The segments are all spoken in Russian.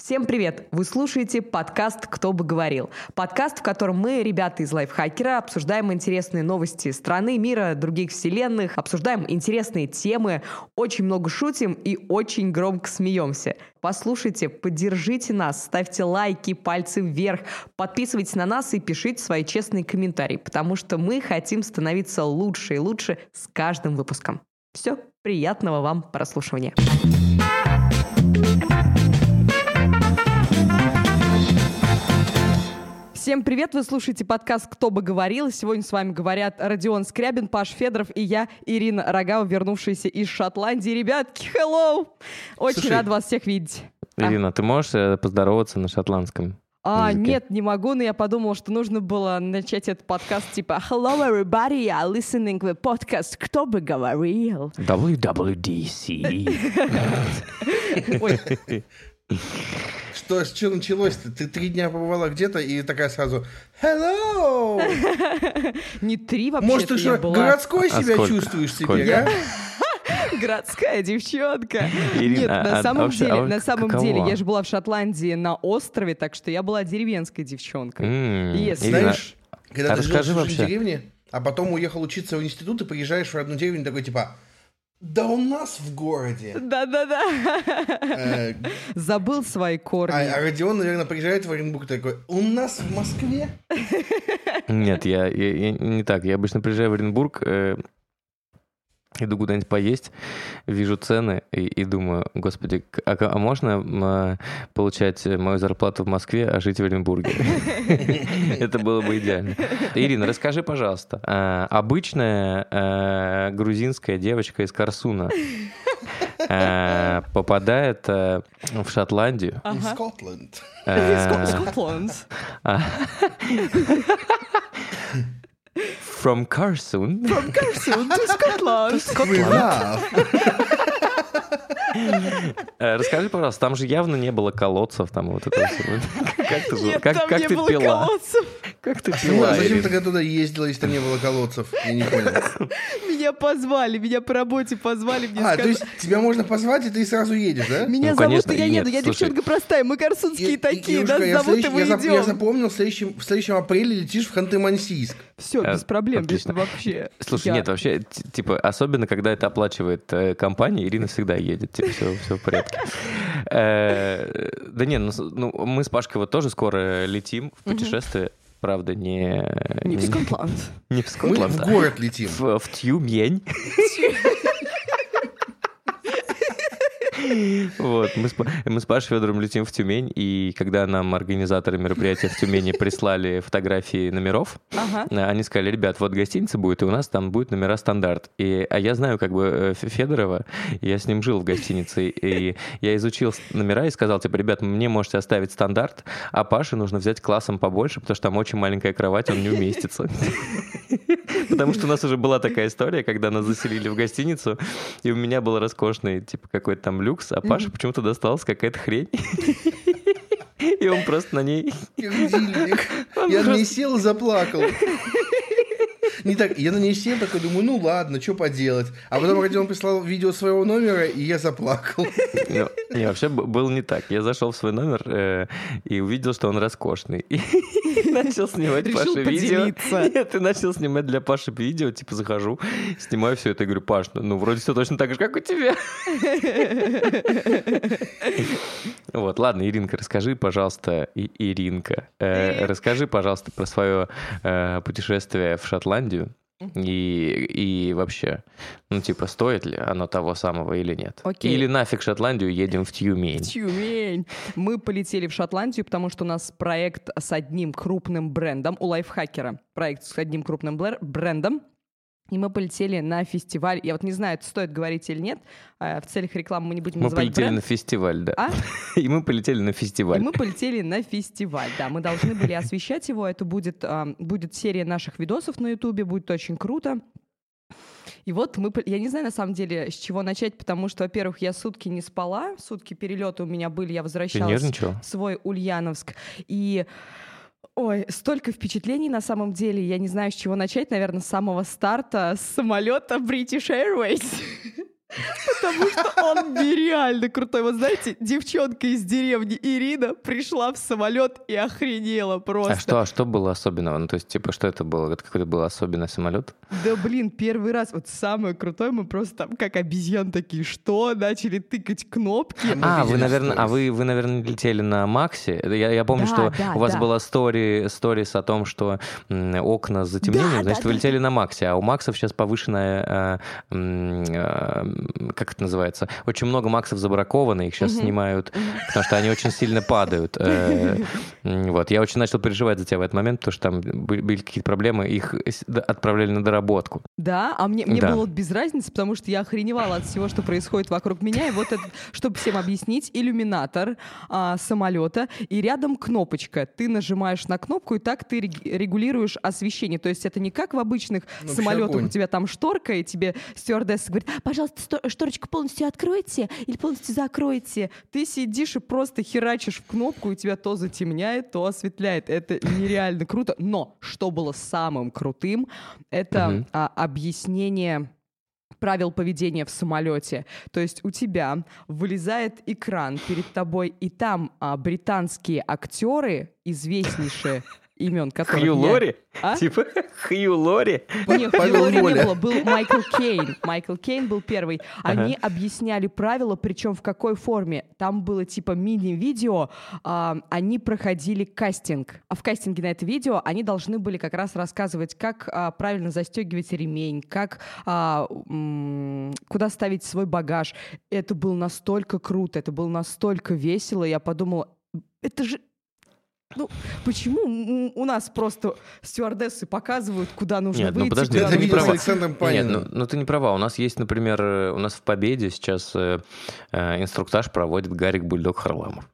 Всем привет! Вы слушаете подкаст «Кто бы говорил». Подкаст, в котором мы, ребята из Лайфхакера, обсуждаем интересные новости страны, мира, других вселенных, обсуждаем интересные темы, очень много шутим и очень громко смеемся. Послушайте, поддержите нас, ставьте лайки, пальцы вверх, подписывайтесь на нас и пишите свои честные комментарии, потому что мы хотим становиться лучше и лучше с каждым выпуском. Все, приятного вам прослушивания. Всем привет! Вы слушаете подкаст «Кто бы говорил». Сегодня с вами говорят Родион Скрябин, Паш Федоров и я, Ирина Рогава, вернувшаяся из Шотландии. Ребятки, hello! Очень Слушай, рад вас всех видеть. А. Ирина, ты можешь э, поздороваться на шотландском? А, языке. нет, не могу, но я подумала, что нужно было начать этот подкаст типа «Hello, everybody, you're listening to podcast «Кто бы говорил». WWDC. Ой, Что, с чего началось-то? Ты три дня побывала где-то и такая сразу «Hello!» не три вообще Может, ты что, городской А себя чувствуешь себе, а? Городская девчонка. Ирина, Нет, на а самом вообще, деле, на самом каково? деле, я же была в Шотландии на острове, так что я была деревенской девчонкой. Ирина, Знаешь, когда а ты жил в деревне, а потом уехал учиться в институт и приезжаешь в родную деревню такой типа «Да у нас в городе». Да-да-да. Э, Забыл свои корни. А а Родион, наверное, приезжает в Оренбург такой «У нас в Москве». Нет, я, я- я не так. Я обычно приезжаю в Оренбург, э, иду куда-нибудь поесть, вижу цены и, и думаю, господи, а, а можно а, получать мою зарплату в Москве, а жить в Оренбурге? Это было бы идеально. Ирина, расскажи, пожалуйста, а, обычная э, грузинская девочка из Корсуна э, попадает в Шотландию. Э, Скотланд. From Carson. From Carson to Scotland. Love. Э, Расскажи, пожалуйста, там же явно не было колодцев, там вот это всё. Как ты, Нет, как, там как не ты было пила? колодцев. Как ты пила? зачем тогда туда ездила, если там не было колодцев? Я не понял. Меня позвали, меня по работе позвали. Мне А, то есть тебя можно позвать, и ты сразу едешь, да? Меня Ну, зовут, конечно, и я и еду. нет, Я слушай. девчонка простая, мы корсунские И- и- такие, нас зовут, и мы я, запомнил, в следующем, в следующем апреле летишь в Ханты-Мансийск. Все, Э, без проблем, без отлично. вообще. Слушай, Я- нет, вообще, типа, особенно, когда это оплачивает э, компания, Ирина всегда едет, типа, все, все в порядке. Э, Да не, ну, ну, мы с Пашкой вот тоже скоро летим в путешествие, правда, не... Не в Скотланд. Не в Мы Скотланд, в а город летим. в, в Тюмень. Вот, мы с, мы с Пашей Федором летим в Тюмень, и когда нам организаторы мероприятия в Тюмени прислали фотографии номеров, Ага. э, они сказали, ребят, вот гостиница будет, и у нас там будет номера стандарт. И, а я знаю как бы э, Федорова, я с ним жил в гостинице, и я изучил номера и сказал, типа, ребят, мне можете оставить стандарт, а Паше нужно взять классом побольше, потому что там очень маленькая кровать, он не уместится. Потому что у нас уже была такая история, когда нас заселили в гостиницу, и у меня был роскошный, типа, какой-то там люкс, а Паше почему-то досталась какая-то хрень. И он просто на ней... Я на ней просто- сел и заплакал. Не так, я на ней сел, такой думаю, ну ладно, что поделать. А потом Родион прислал видео своего номера, и я заплакал. Не, вообще б- было не так. Я зашел в свой номер э, и увидел, что он роскошный. И начал снимать Решил Паше видео. Нет, и начал снимать для Паши видео. Типа захожу, снимаю все это и говорю, Паш, ну, ну, вроде все точно так же, как у тебя. Вот, ладно, Иринка, расскажи, пожалуйста, и Иринка, э, расскажи, пожалуйста, про свое э, путешествие в Шотландию. И, и вообще, ну, типа, стоит ли оно того самого или нет? Окей. Или нафиг Шотландию едем в Тюмень? Тюмень. Мы полетели в Шотландию, потому что у нас проект с одним крупным брендом у лайфхакера. Проект с одним крупным брендом. И мы полетели на фестиваль. Я вот не знаю, это стоит говорить или нет. А, В целях рекламы мы не будем Мы называть полетели бренд. на фестиваль, да. А? И мы полетели на И фестиваль. мы полетели на фестиваль, да. Мы должны были освещать его. Это будет, ам, будет серия наших видосов на Ютубе, будет очень круто. И вот мы, я не знаю на самом деле, с чего начать, потому что, во-первых, я сутки не спала, сутки перелета у меня были, я возвращалась в свой Ульяновск. И Ой, столько впечатлений на самом деле. Я не знаю, с чего начать. Наверное, с самого старта, с самолета British Airways. Потому что он нереально крутой. Вот знаете, девчонка из деревни Ирина пришла в самолет и охренела просто. А что, а что было особенного? Ну, то есть, типа, что это было? Это какой-то был особенный самолет? Да блин, первый раз, вот самое крутое, мы просто там как обезьян такие, что? Начали тыкать кнопки. А, вы, наверное, а вы, вы, наверное, летели на Максе. Я, я помню, Да, что да, у вас да. была стори, сторис о том, что окна с затемнением, Да, значит, да, вы да, летели на Максе, а у Максов сейчас повышенная, э, э, как это называется, очень много Максов забраковано, их сейчас снимают, потому что они очень сильно падают. Э, Вот, я очень начал переживать за тебя в этот момент, потому что там были какие-то проблемы, их отправляли на доработку. Да, а мне, мне Да. было без разницы, потому что я охреневала от всего, что происходит вокруг меня. И вот это, чтобы всем объяснить, иллюминатор а, самолета, и рядом кнопочка. Ты нажимаешь на кнопку, и так ты рег- регулируешь освещение. То есть это не как в обычных Ну, самолетах, огонь. у тебя там шторка, и тебе стюардесса говорит, пожалуйста, шторочку полностью откройте или полностью закройте. Ты сидишь и просто херачишь в кнопку, и тебя то затемняет, то осветляет. Это нереально круто. Но что было самым крутым, это Мгм. а, объяснение правил поведения в самолете. То есть у тебя вылезает экран перед тобой, и там а, британские актеры, известнейшие имен которых Хью я- Лори? А? Типа Хью Лори? Нет, Хью Лори не было, был Майкл Кейн. Майкл Кейн был первый. Они объясняли правила, причем в какой форме. Там было типа мини-видео, а, они проходили кастинг. А в кастинге на это видео они должны были как раз рассказывать, как а, правильно застегивать ремень, как а, м, куда ставить свой багаж. Это было настолько круто, это было настолько весело. Я подумала, это же ну, почему у нас просто стюардессы показывают, куда нужно Нет, ну выйти, подожди, куда Это ты не права. Александром Нет, ну, ну ты не права. У нас есть, например, э, у нас в Победе сейчас э, э, инструктаж проводит Гарик Бульдог Харламов.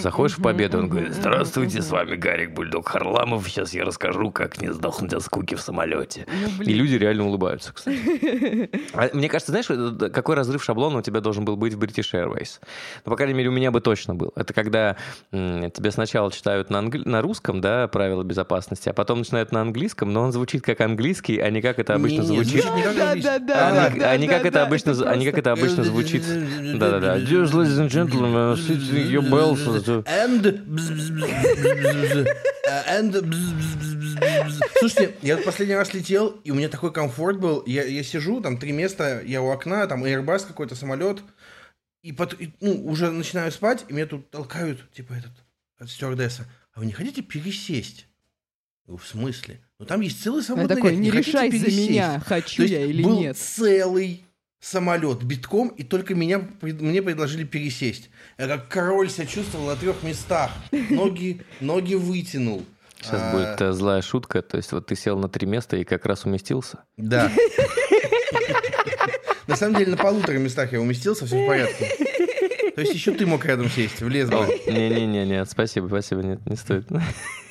Заходишь в Победу, он говорит, здравствуйте, с вами Гарик Бульдог Харламов, сейчас я расскажу, как не сдохнуть от скуки в самолете. Ну, И люди реально улыбаются, кстати. А Мне кажется, знаешь, э, какой разрыв шаблона у тебя должен был быть в British Airways? Ну, по крайней мере, у меня бы точно был. Это когда м, тебе сначала читают на, англи- на русском, да, правила безопасности, а потом начинают на английском, но он звучит как английский, а не как это обычно звучит. звучит не как Да, английский. да, да, А не- а как это обычно, а не как это обычно звучит. Да-да-да. Dear ladies and gentlemen, your belts. And... and... Слушайте, я последний раз летел, и у меня такой комфорт был. Я, я сижу, там три места, я у окна, там Airbus какой-то самолет, и, пот- и, ну, уже начинаю спать, и меня тут толкают, типа, этот, от стюардесса. А вы не хотите пересесть? В смысле? Ну там есть целый такой, ряд, не хотите решай за пересесть?» меня, хочу То есть я или был нет. целый самолет битком, и только меня, мне предложили пересесть. Я как король себя чувствовал на трех местах. Ноги, ноги вытянул. Сейчас А, будет э, злая шутка, то есть вот ты сел на три места и как раз уместился. Да. На самом деле на полутора местах я уместился, все в порядке. То есть еще ты мог рядом сесть, влез бы. Не-не-не, спасибо, спасибо, нет, не стоит.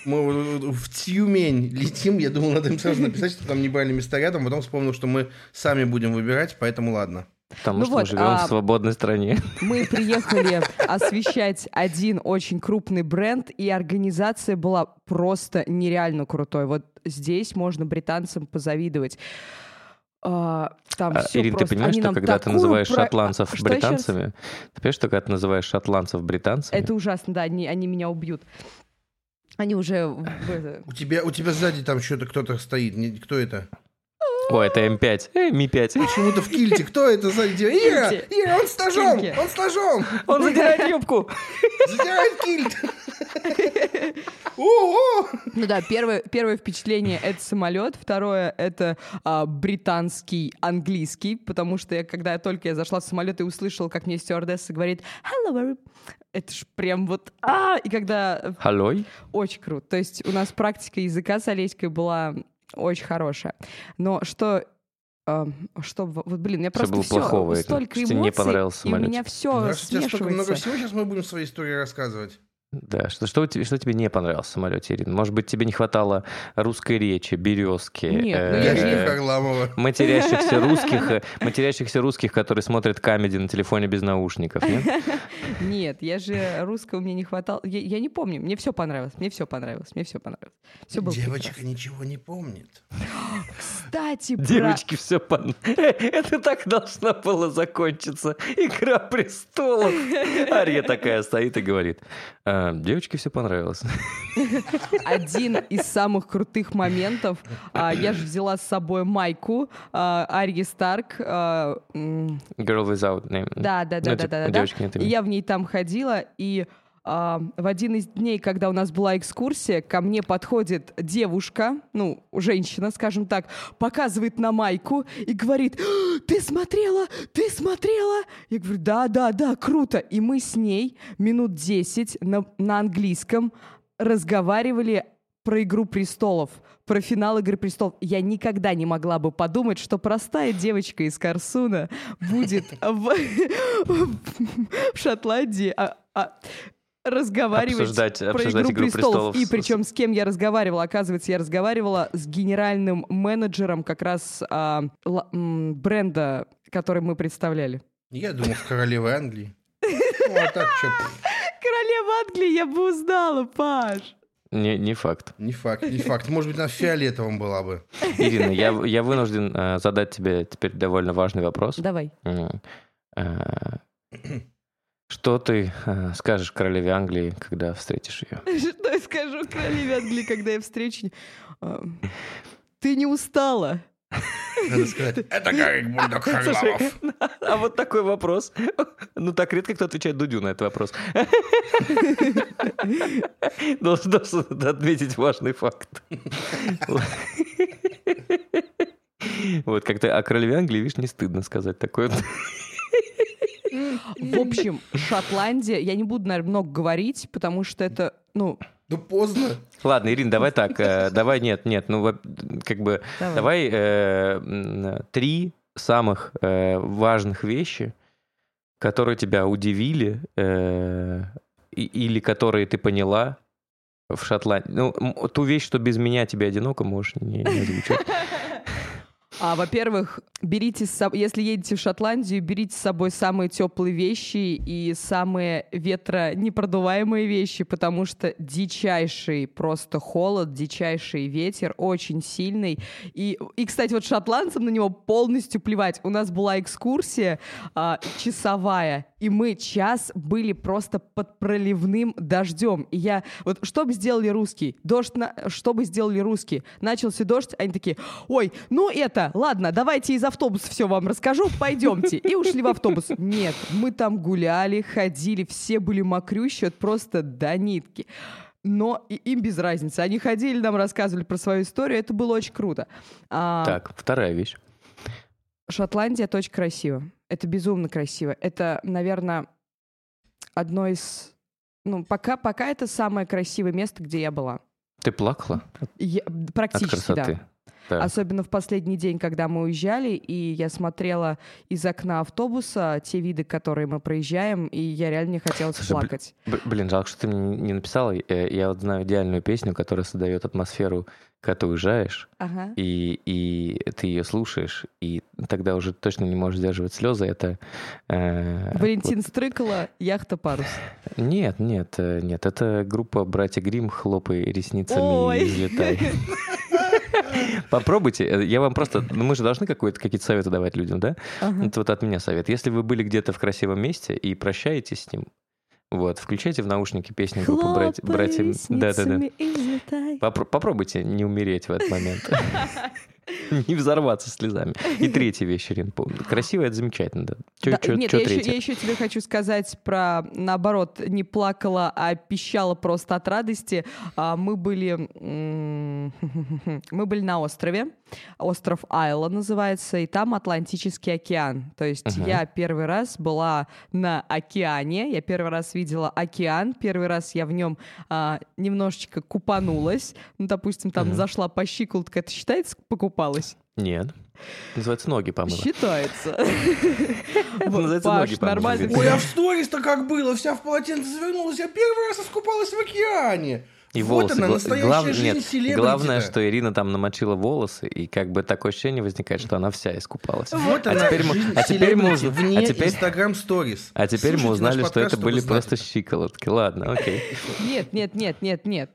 Мы в Тюмень летим, я думал, надо им сразу написать, что там не брали места рядом, потом вспомнил, что мы сами будем выбирать, поэтому ладно. Потому Ну что вот, мы живем а- в свободной стране. Мы приехали освещать один очень крупный бренд, и организация была просто нереально крутой. Вот здесь можно британцам позавидовать. А, Там А, всё Ирин, ты просто. понимаешь, Они что когда ты называешь про- шотландцев А, что еще раз? британцами, ты понимаешь, что когда ты называешь шотландцев британцами, Это ужасно, да, они, они меня убьют. Они уже... У тебя, у тебя сзади там что-то кто-то стоит. Не- Кто это? Ой, это М5, э, Ми-5. Почему-то в кильте. Кто это сзади? тебя? Ира! Ира, он с ножом! Он с ножом! Он задирает юбку. Задирает кильт! Ну да, первое, первое впечатление — это самолет, второе — это а, британский английский, потому что я, когда я только я зашла в самолет и услышала, как мне стюардесса говорит «Hello, every-» это ж прям вот а И когда... Халой? Очень круто. То есть у нас практика языка с Олеськой была очень хорошая. Но что... а, что, вот, блин, я просто было все, плохого, столько тебе не эмоций, понравился и у меня все у тебя столько много смешивается. всего, сейчас мы будем свои истории рассказывать. Да, что, что, у тебя- что тебе не понравилось в самолете, Ирина? Может быть, тебе не хватало русской речи, березки, Нет, ну э, я же- Ящик Харламова. матерящихся русских, э, матерящихся русских, которые смотрят камеди на телефоне без наушников, нет? Нет, я же русского мне не хватало. Я, я не помню. Мне все понравилось. Мне все понравилось. Мне все понравилось. Все было Девочка прекрасно. ничего не помнит. Кстати, про- Девочки, все пон... Это так должно было закончиться. Игра престолов. Ария такая стоит и говорит, «А, девочке все понравилось. один из самых крутых моментов. а, я же взяла с собой майку а, Арьи Старк. а, Girl without name. Да, да, да, Ну, да, типа, да, да. девочки нет И имени. я в ней там ходила, и в один из дней, когда у нас была экскурсия, ко мне подходит девушка, ну, женщина, скажем так, показывает на майку и говорит, «А, ты смотрела, ты смотрела? Я говорю, да, да, да, круто. И мы с ней минут 10 на, на английском разговаривали про «Игру престолов», про финал «Игры престолов». Я никогда не могла бы подумать, что простая девочка из Корсуна будет в, в Шотландии а- а, разговаривать Обсуждать- про обсуждать «Игру, «Игру престолов». престолов» И причем с кем я разговаривала? Оказывается, я разговаривала с генеральным менеджером как раз а, ла- м, бренда, который мы представляли. Я думал, в королевы Англии. Ну, а так что, Королева Англии я бы узнала, Паш. Не, не факт. не факт, не факт. Может быть, она в фиолетовом была бы. Ирина, я, я вынужден э, задать тебе теперь довольно важный вопрос. Давай. М, э, Что ты э, скажешь королеве Англии, когда встретишь ее? Что я скажу королеве Англии, когда я встречу? А, Ты не устала? Надо сказать, это Гарик Бульдог Харламов. А вот такой вопрос. Ну, так редко кто отвечает Дудю на этот вопрос. Должен, должен отметить важный факт. Вот как-то о королеве Англии, видишь, не стыдно сказать такое. В общем, Шотландия, я не буду, наверное, много говорить, потому что это, ну, Ну, поздно. Ладно, Ирина, давай так. э, Давай, нет, нет, ну, как бы, Давай. давай э, три самых э, важных вещи, которые тебя удивили э, или которые ты поняла в Шотландии. Ну, ту вещь, что без меня тебе одиноко, можешь не, не озвучивать. А, во-первых, берите с собой, если едете в Шотландию, берите с собой самые теплые вещи и самые ветронепродуваемые вещи, потому что дичайший просто холод, дичайший ветер, очень сильный. И, и кстати, вот шотландцам на него полностью плевать. У нас была экскурсия а, часовая, и мы час были просто под проливным дождем. И я... Вот что бы сделали русские? Дождь... На, что бы сделали русские? Начался дождь, они такие, ой, ну это, ладно, давайте из автобуса все вам расскажу, пойдемте. И ушли в автобус. Нет, мы там гуляли, ходили, все были мокрющие, вот просто до нитки. Но и- им без разницы. Они ходили, нам рассказывали про свою историю, это было очень круто. А, Так, вторая вещь. Шотландия это очень красиво. Это безумно красиво. Это, наверное, одно из... Ну, пока, пока это самое красивое место, где я была. Ты плакала Я- от практически, да. красоты? Да. Особенно в последний день, когда мы уезжали, и я смотрела из окна автобуса те виды, которые мы проезжаем, и я реально не хотела плакать. Б- Блин, жалко, что ты мне не написала. Я вот знаю идеальную песню, которая создает атмосферу, когда ты уезжаешь, Ага. и, и ты ее слушаешь, и тогда уже точно не можешь сдерживать слезы. Это э, Валентин Стрыкала, яхта парус. вот- нет, нет, э, нет. Это группа братья Грим, хлопай ресницами Ой. и взлетай. Попробуйте. Э, Я вам просто, ну мы же должны какие-то советы давать людям, да? Ага. Это вот от меня совет. Если вы были где-то в красивом месте и прощаетесь с ним, вот, включайте в наушники песню группы братья. Хлопай братья... И взлетай. Попро- попробуйте не умереть в этот момент. Не взорваться слезами. И третья вещь, Ирин, помню. Красиво это замечательно, да. Чё, Да, чё- нет, чё я еще, я еще тебе хочу сказать про, наоборот, не плакала, а пищала просто от радости. А, мы были, мы были на острове, остров Айла называется, и там Атлантический океан. То есть Мгм. я первый раз была на океане, я первый раз видела океан, первый раз я в нем а, немножечко купанулась, ну, допустим, там Мгм. зашла по щиколотку, это считается покупалась? Нет. Называется ноги помыла. Считается. Называется ноги помыла. нормально. Ой, а в сторис-то как было? Вся в полотенце завернулась. Я первый раз искупалась в океане. И вот волосы. она, настоящая глав- жизнь нет. Главное, что Ирина там намочила волосы, и как бы такое ощущение возникает, что она вся искупалась. Вот а она, теперь мы, жизнь а теперь мы, уз- вне а теперь, Инстаграм Сторис. а теперь мы Слушайте узнали, наш что подкаст, это были знать просто щиколотки. Ладно, окей. Нет, нет, нет, нет, нет.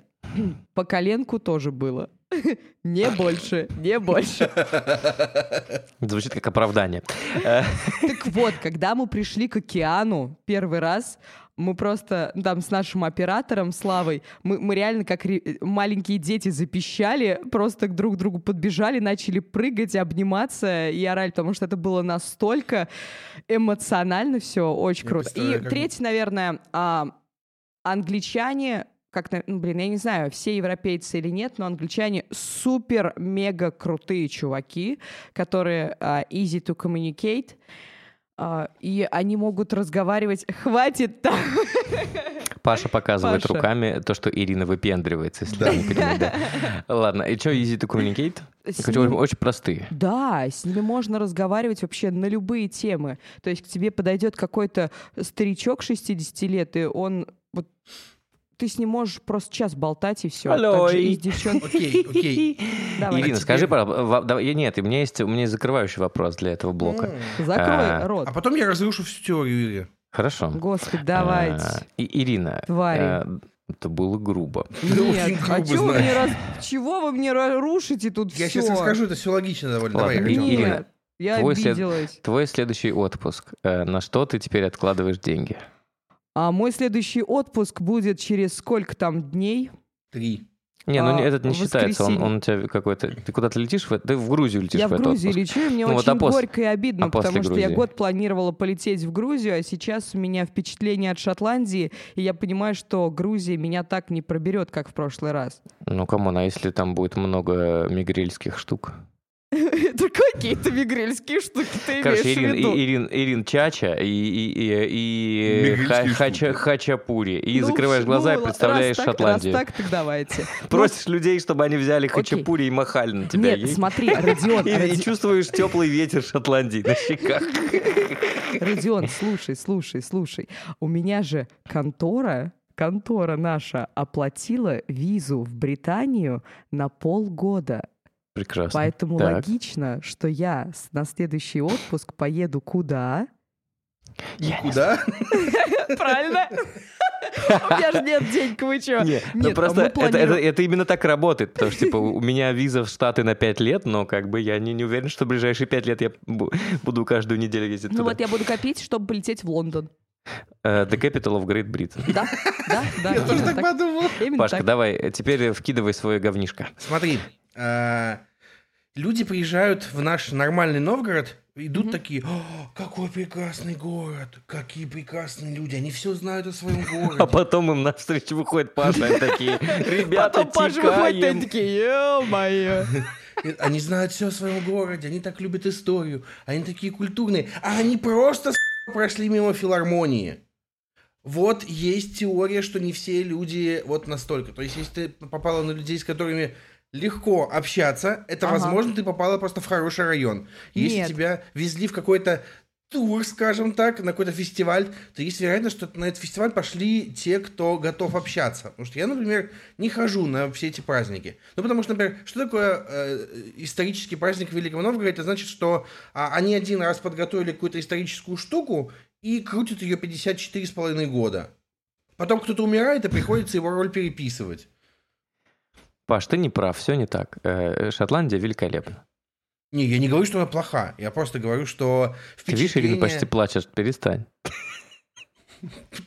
По коленку тоже было. Не больше, не больше. Звучит как оправдание. Так вот, когда мы пришли к океану первый раз, мы просто ну, там с нашим оператором Славой, мы, мы реально как ре- маленькие дети запищали, просто к друг другу подбежали, начали прыгать, обниматься и орать, потому что это было настолько эмоционально все, очень Я круто. И как- третий, наверное, а, англичане, как, ну, блин, я не знаю, все европейцы или нет, но англичане супер-мега крутые чуваки, которые а, easy to communicate, а, и они могут разговаривать. Хватит там. Паша показывает Паша. руками то, что Ирина выпендривается, если Да. не понимаете, да. Ладно, и что, easy to communicate? С Очень, ним- очень простые. Да, с ними можно разговаривать вообще на любые темы. То есть к тебе подойдет какой-то старичок 60 лет, и он вот ты с ним можешь просто час болтать и все. Алло, и с девчонкой. Окей, окей. Давай. Ирина, теперь- скажи, пожалуйста, я- нет, у меня есть, у меня есть закрывающий вопрос для этого блока. Закрой А, рот. А потом я разрушу всю теорию Ири. Хорошо. Господи, давайте. А, и- Ирина, Твари. это было грубо. Нет, а чё вы мне раз... чего вы мне рушите тут Я все? сейчас расскажу, это все логично довольно. Ладно, Давай, Ирина, Артём. Ирина, Нет, я твой след- обиделась. Твой следующий отпуск. э, На что ты теперь откладываешь деньги? А мой следующий отпуск будет через сколько там дней? Три. Не, ну А, не- этот не считается. Он, он у тебя какой-то. Ты куда-то летишь? В, ты в Грузию летишь я в в отпуск. лечу, и мне Ну вот, очень а после- горько и обидно, а потому что я год планировала полететь в Грузию, а сейчас у меня впечатление от Шотландии, и я понимаю, что Грузия меня так не проберет, как в прошлый раз. Ну, come on, а если там будет много мигрельских штук? Какие-то мигрельские штуки ты Короче, имеешь Ирин, в виду? и- Ирин, Ирин Чача и, и, и, и хача-. Хачапури. И Ну, закрываешь ну, глаза и раз представляешь так- Шотландию. Раз так, так давайте. Просишь людей, чтобы они взяли хачапури и махали на тебя. Нет, смотри, Родион, И, и чувствуешь теплый ветер Шотландии на щеках. Родион, слушай, слушай, слушай. У меня же контора, контора наша оплатила визу в Британию на полгода. Прекрасно. Поэтому Так. логично, что я на следующий отпуск поеду куда? Я Куда? Правильно? У меня же нет денег, вы чё? Не, ну Нет, просто мы это, планируем- это- это именно так работает, потому что, типа, у меня виза в Штаты на 5 лет, но как бы я не, не уверен, что в ближайшие 5 лет я бу- буду каждую неделю ездить Ну туда. вот я буду копить, чтобы полететь в Лондон. Э, The Capital of Great Britain. Да, да, да. Я тоже так подумал. Пашка, давай, э, теперь вкидывай свое говнишко. Смотри, люди приезжают в наш нормальный Новгород, идут Мгм. такие, «О, какой прекрасный город, какие прекрасные люди, они все знают о своем А городе. потом им навстречу выходит Паша, и такие, ребята, Потом Паша выходит, такие, ё-моё. Они знают все о своем городе, они так любят историю, они такие культурные, а они просто с*** прошли мимо филармонии. Вот есть теория, что не все люди вот настолько. То есть, если ты попала на людей, с которыми легко общаться, это, Ага. возможно, ты попала просто в хороший район. Если Нет. тебя везли в какой-то тур, скажем так, на какой-то фестиваль, то есть вероятность, что на этот фестиваль пошли те, кто готов общаться. Потому что я, например, не хожу на все эти праздники. Ну, потому что, например, что такое э, исторический праздник в Великом Новгороде? Это значит, что а, они один раз подготовили какую-то историческую штуку и крутят ее 54,5 года. Потом кто-то умирает, и приходится его роль переписывать. Паш, ты не прав, все не так. Э, Шотландия великолепна. Не, я не говорю, что она плоха. Я просто говорю, что Ты видишь, Ирина впечатление... почти плачет, перестань.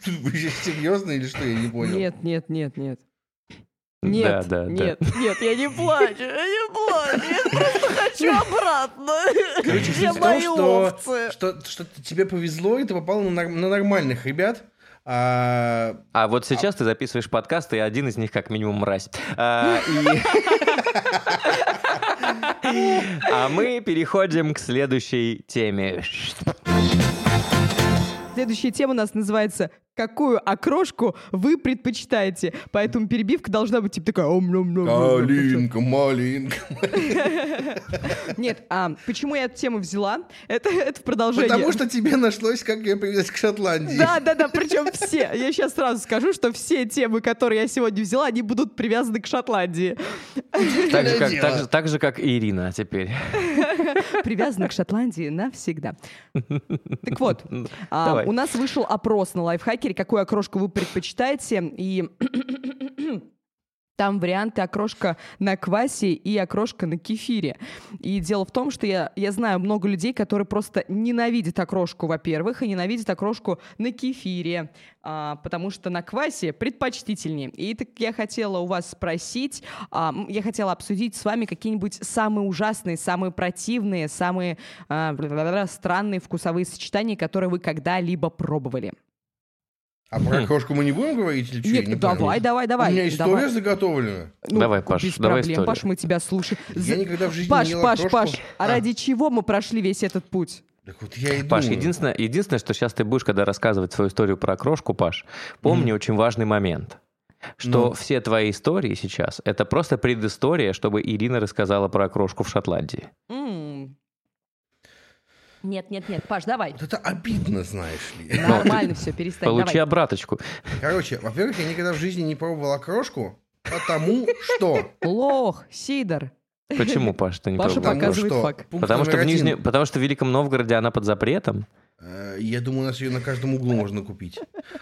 Вы же серьезно или что? Я не понял. Нет, нет, нет, нет. Нет, да, да, нет, да. нет, я не плачу, я не плачу, я просто хочу обратно. Короче, Я мои что, овцы. что, что тебе повезло, и ты попал на, на нормальных ребят. А, А вот сейчас ты записываешь подкаст, и один из них как минимум мразь. А, и- А мы переходим к следующей теме. Следующая тема у нас называется какую окрошку вы предпочитаете. Поэтому перебивка должна быть типа такая... Калинка, малинка. Нет, а почему я эту тему взяла? Это, это продолжение. Потому что тебе нашлось, как ее привязать к Шотландии. Да, да, да, причем все. Я сейчас сразу скажу, что все темы, которые я сегодня взяла, они будут привязаны к Шотландии. Так же, как, так, же, так же, как и Ирина теперь. Привязаны к Шотландии навсегда. Так вот, а, у нас вышел опрос на лайфхакере, какую окрошку вы предпочитаете, и там варианты окрошка на квасе и окрошка на кефире. И дело в том, что я, я знаю много людей, которые просто ненавидят окрошку, во-первых, и ненавидят окрошку на кефире, а, потому что на квасе предпочтительнее. И так я хотела у вас спросить, а, я хотела обсудить с вами какие-нибудь самые ужасные, самые противные, самые а, странные вкусовые сочетания, которые вы когда-либо пробовали. А про окрошку мы не будем говорить или что? Не Нет, понял. давай, давай, давай. У меня история давай. заготовлена. Давай, Паш, без давай проблем, историю. Паш, мы тебя слушаем. Я никогда в жизни Паш, не ел Паш, окрошку. Паш, а А. ради чего мы прошли весь этот путь? Так вот я и Паш, думаю. единственное, единственное, что сейчас ты будешь, когда рассказывать свою историю про окрошку, Паш, помни очень важный момент. Что Ну. все твои истории сейчас это просто предыстория, чтобы Ирина рассказала про окрошку в Шотландии. М. Нет, нет, нет, Паш, давай. Вот это обидно, знаешь ли. Нормально все, перестань. Получи давай. обраточку. Короче, во-первых, я никогда в жизни не пробовал окрошку, потому что... Лох, Сидор. Почему, Паш, ты не Паша пробовал? показывает что факт. пункт Потому что, в один, Нижнем, потому что в Великом Новгороде она под запретом. э, Я думаю, у нас ее на каждом углу можно купить.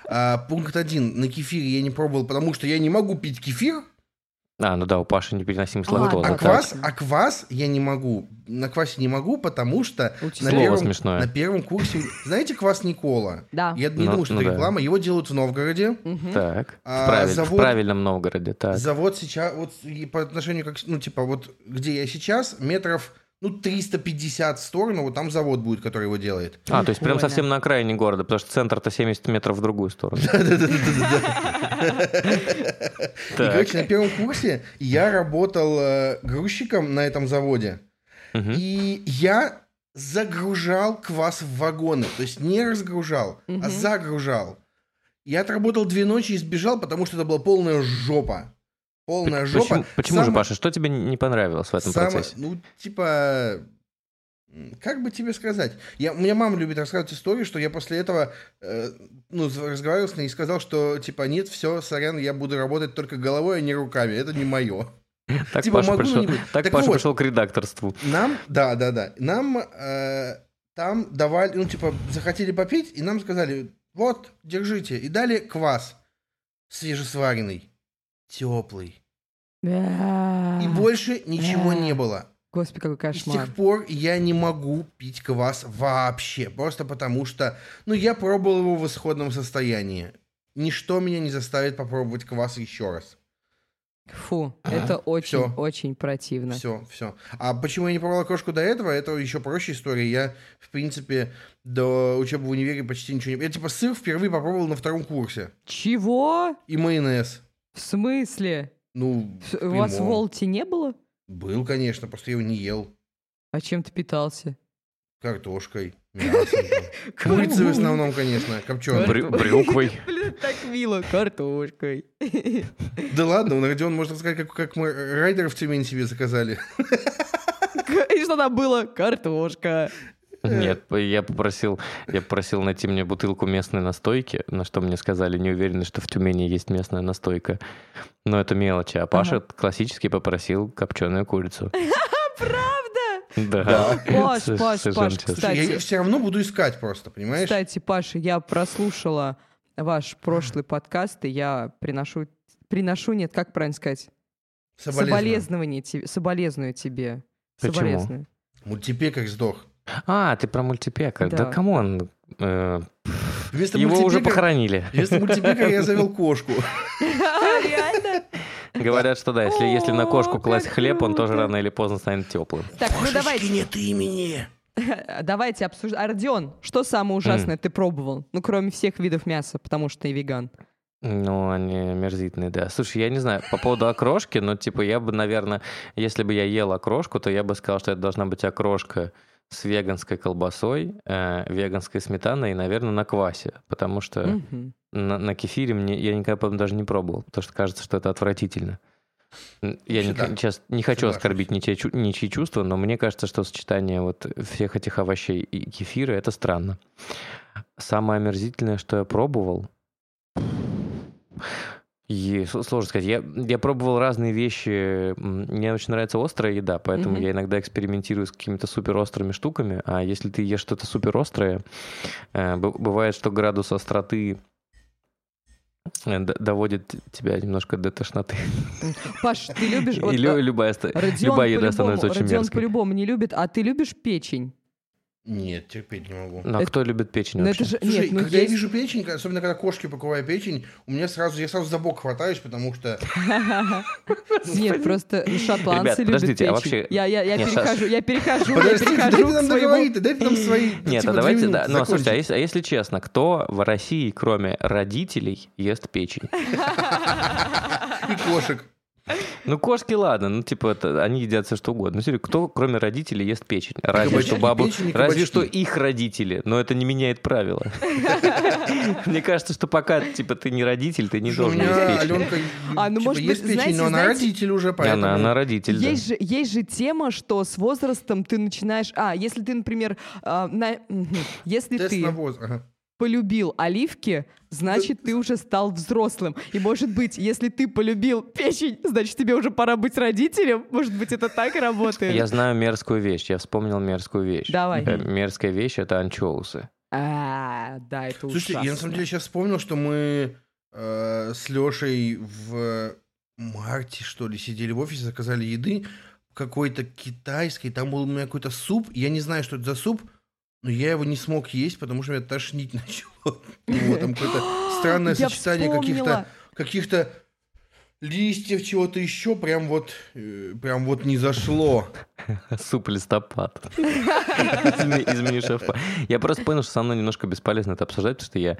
А, пункт один. На кефире я не пробовал, потому что я не могу пить кефир. А, ну да, у Паши непереносимость А, лактозы. А так. квас, а квас я не могу. На квасе не могу, потому что на. Слово первом, смешное. на первом курсе... Знаете квас Никола? Да. Я не Ну, думаю, что ну это да. реклама. Его делают в Новгороде. Так, А, в, правиль- в завод- правильном Новгороде, так. Завод сейчас, вот по отношению, как, ну, типа, вот где я сейчас, метров, ну, 350 в сторону, вот там завод будет, который его делает. А, то есть прям совсем на окраине города, потому что центр-то 70 метров в другую сторону. И, короче, на первом курсе я работал э, грузчиком на этом заводе, и я загружал квас в вагоны, то есть не разгружал, а загружал. Я отработал две ночи и сбежал, потому что это была полная жопа. Полная жопа. Почему, почему же, Паша, что тебе не понравилось в этом Самое- процессе? Ну, типа, как бы тебе сказать? Я, у меня мама любит рассказывать историю, что я после этого, э, ну, разговаривал с ней и сказал, что, типа, нет, все, сорян, я буду работать только головой, а не руками, это не мое. Так типа, Паша могу, пришел, не так Так Паша вот. пришел к редакторству. Нам, да, да, да, нам э, там давали, ну, типа, захотели попить, и нам сказали, вот, держите, и дали квас свежесваренный, теплый. И больше ничего не было. Господи, какой И с кошмар. тех пор я не могу пить квас вообще. Просто потому что, ну, я пробовал его в исходном состоянии. Ничто меня не заставит попробовать квас еще раз. Фу, это очень, Всё. очень противно. Все, все. А почему я не пробовал крошку до этого? Это еще проще история. Я, в принципе, до учебы в универе почти ничего не... Я, типа, сыр впервые попробовал на втором курсе. Чего? И майонез. В смысле? Ну, С- У вас в прямом. Волте не было? Был, конечно, просто я его не ел. А чем ты питался? Картошкой, мясом. Курицей в основном, конечно, копченой. Брю- брюквой. Блин, так мило. Картошкой. Да ладно, он Родион может рассказать, как, как мы райдеров в Тюмень себе заказали. И что там было? Картошка. Нет, я попросил, я попросил найти мне бутылку местной настойки, на что мне сказали, не уверены, что в Тюмени есть местная настойка. Но это мелочи. А Паша классически попросил копченую курицу. Правда? Да. Да. Паш, Паш, Паш, кстати. Я все равно буду искать просто, понимаешь? Кстати, Паша, я прослушала ваш прошлый подкаст, и я приношу... Приношу, нет, как правильно сказать? Соболезнование тебе. Соболезную тебе. Почему? Соболезную. Мультипекарь сдох. А, ты про мультипекарь. Да, Да. come on. э, Вместо Его уже похоронили. Вместо мультипекаря я завел кошку. Реально? Говорят, что да, если, если на кошку класть хлеб, он тоже рано или поздно станет теплым. Так, ну давайте, нет имени. давайте обсуждать. А, Родион, что самое ужасное ты пробовал? Ну, кроме всех видов мяса, потому что ты веган. Ну, они мерзительные, да. Слушай, я не знаю, по поводу окрошки, но, типа, я бы, наверное, если бы я ел окрошку, то я бы сказал, что это должна быть окрошка с веганской колбасой, э, веганской сметаной и, наверное, на квасе, потому что Мгм. на, на кефире мне я никогда по-моему, даже не пробовал, потому что кажется, что это отвратительно. Я не, Всегда. сейчас не хочу Соглашусь. оскорбить ничьи, ничьи чувства, но мне кажется, что сочетание вот всех этих овощей и кефира это странно. Самое омерзительное, что я пробовал, и сложно сказать. Я, я пробовал разные вещи. Мне очень нравится острая еда, поэтому Мгм. я иногда экспериментирую с какими-то суперострыми штуками. А если ты ешь что-то суперострое, э, бывает, что градус остроты э, доводит тебя немножко до тошноты. Паш, ты любишь... вот, И э, любая, Родион любая еда становится очень Родион мерзкой. по-любому не любит, а ты любишь печень? Нет, терпеть не могу. Ну, а Это- кто любит печень Ну вообще? это же... Слушай, Нет, ну когда я есть... вижу печень, особенно когда кошки покупают печень, у меня сразу, я сразу за бок хватаюсь, потому что... Нет, просто шотландцы Ребят, любят подождите, а печень. вообще- Я, я, я перехожу, я перехожу, я перехожу дайте к нам своему... дайте нам свои... Нет, типа, а две давайте, да, ну, слушайте, а а если честно, кто в России, кроме родителей, ест печень? И кошек. Ну, кошки, ладно, ну, типа, это, они едят все что угодно. Ну, серьезно, кто, кроме родителей, ест печень? Разве Кабачки, что бабу... Разве что их родители, но это не меняет правила. Мне кажется, что пока, типа, ты не родитель, ты не Слушай, у должен есть меня печень. А, ну, типа, может быть, печень, знаете, но она родитель уже, поэтому... Она, родитель. Есть же, есть же тема, что с возрастом ты начинаешь... А, если ты, например, а, на- если Тест ты. Полюбил оливки, значит, ты уже стал взрослым. И, может быть, если ты полюбил печень, значит, тебе уже пора быть родителем? Может быть, это так работает? Я знаю мерзкую вещь, я вспомнил мерзкую вещь. Давай. Э, Мерзкая вещь — это анчоусы. А, да, это Слушайте, я на ужасно. самом деле сейчас вспомнил, что мы э, с Лешей в марте, что ли, сидели в офисе, заказали еды какой-то китайской, там был у меня какой-то суп, я не знаю, что это за суп, но я его не смог есть, потому что меня тошнить начало. Вот там какое-то странное сочетание каких-то каких-то листьев, чего-то еще, прям вот, э, прям вот не зашло. Суп листопад. Изме- Измени шефа. Я просто понял, что со мной немножко бесполезно это обсуждать, потому что я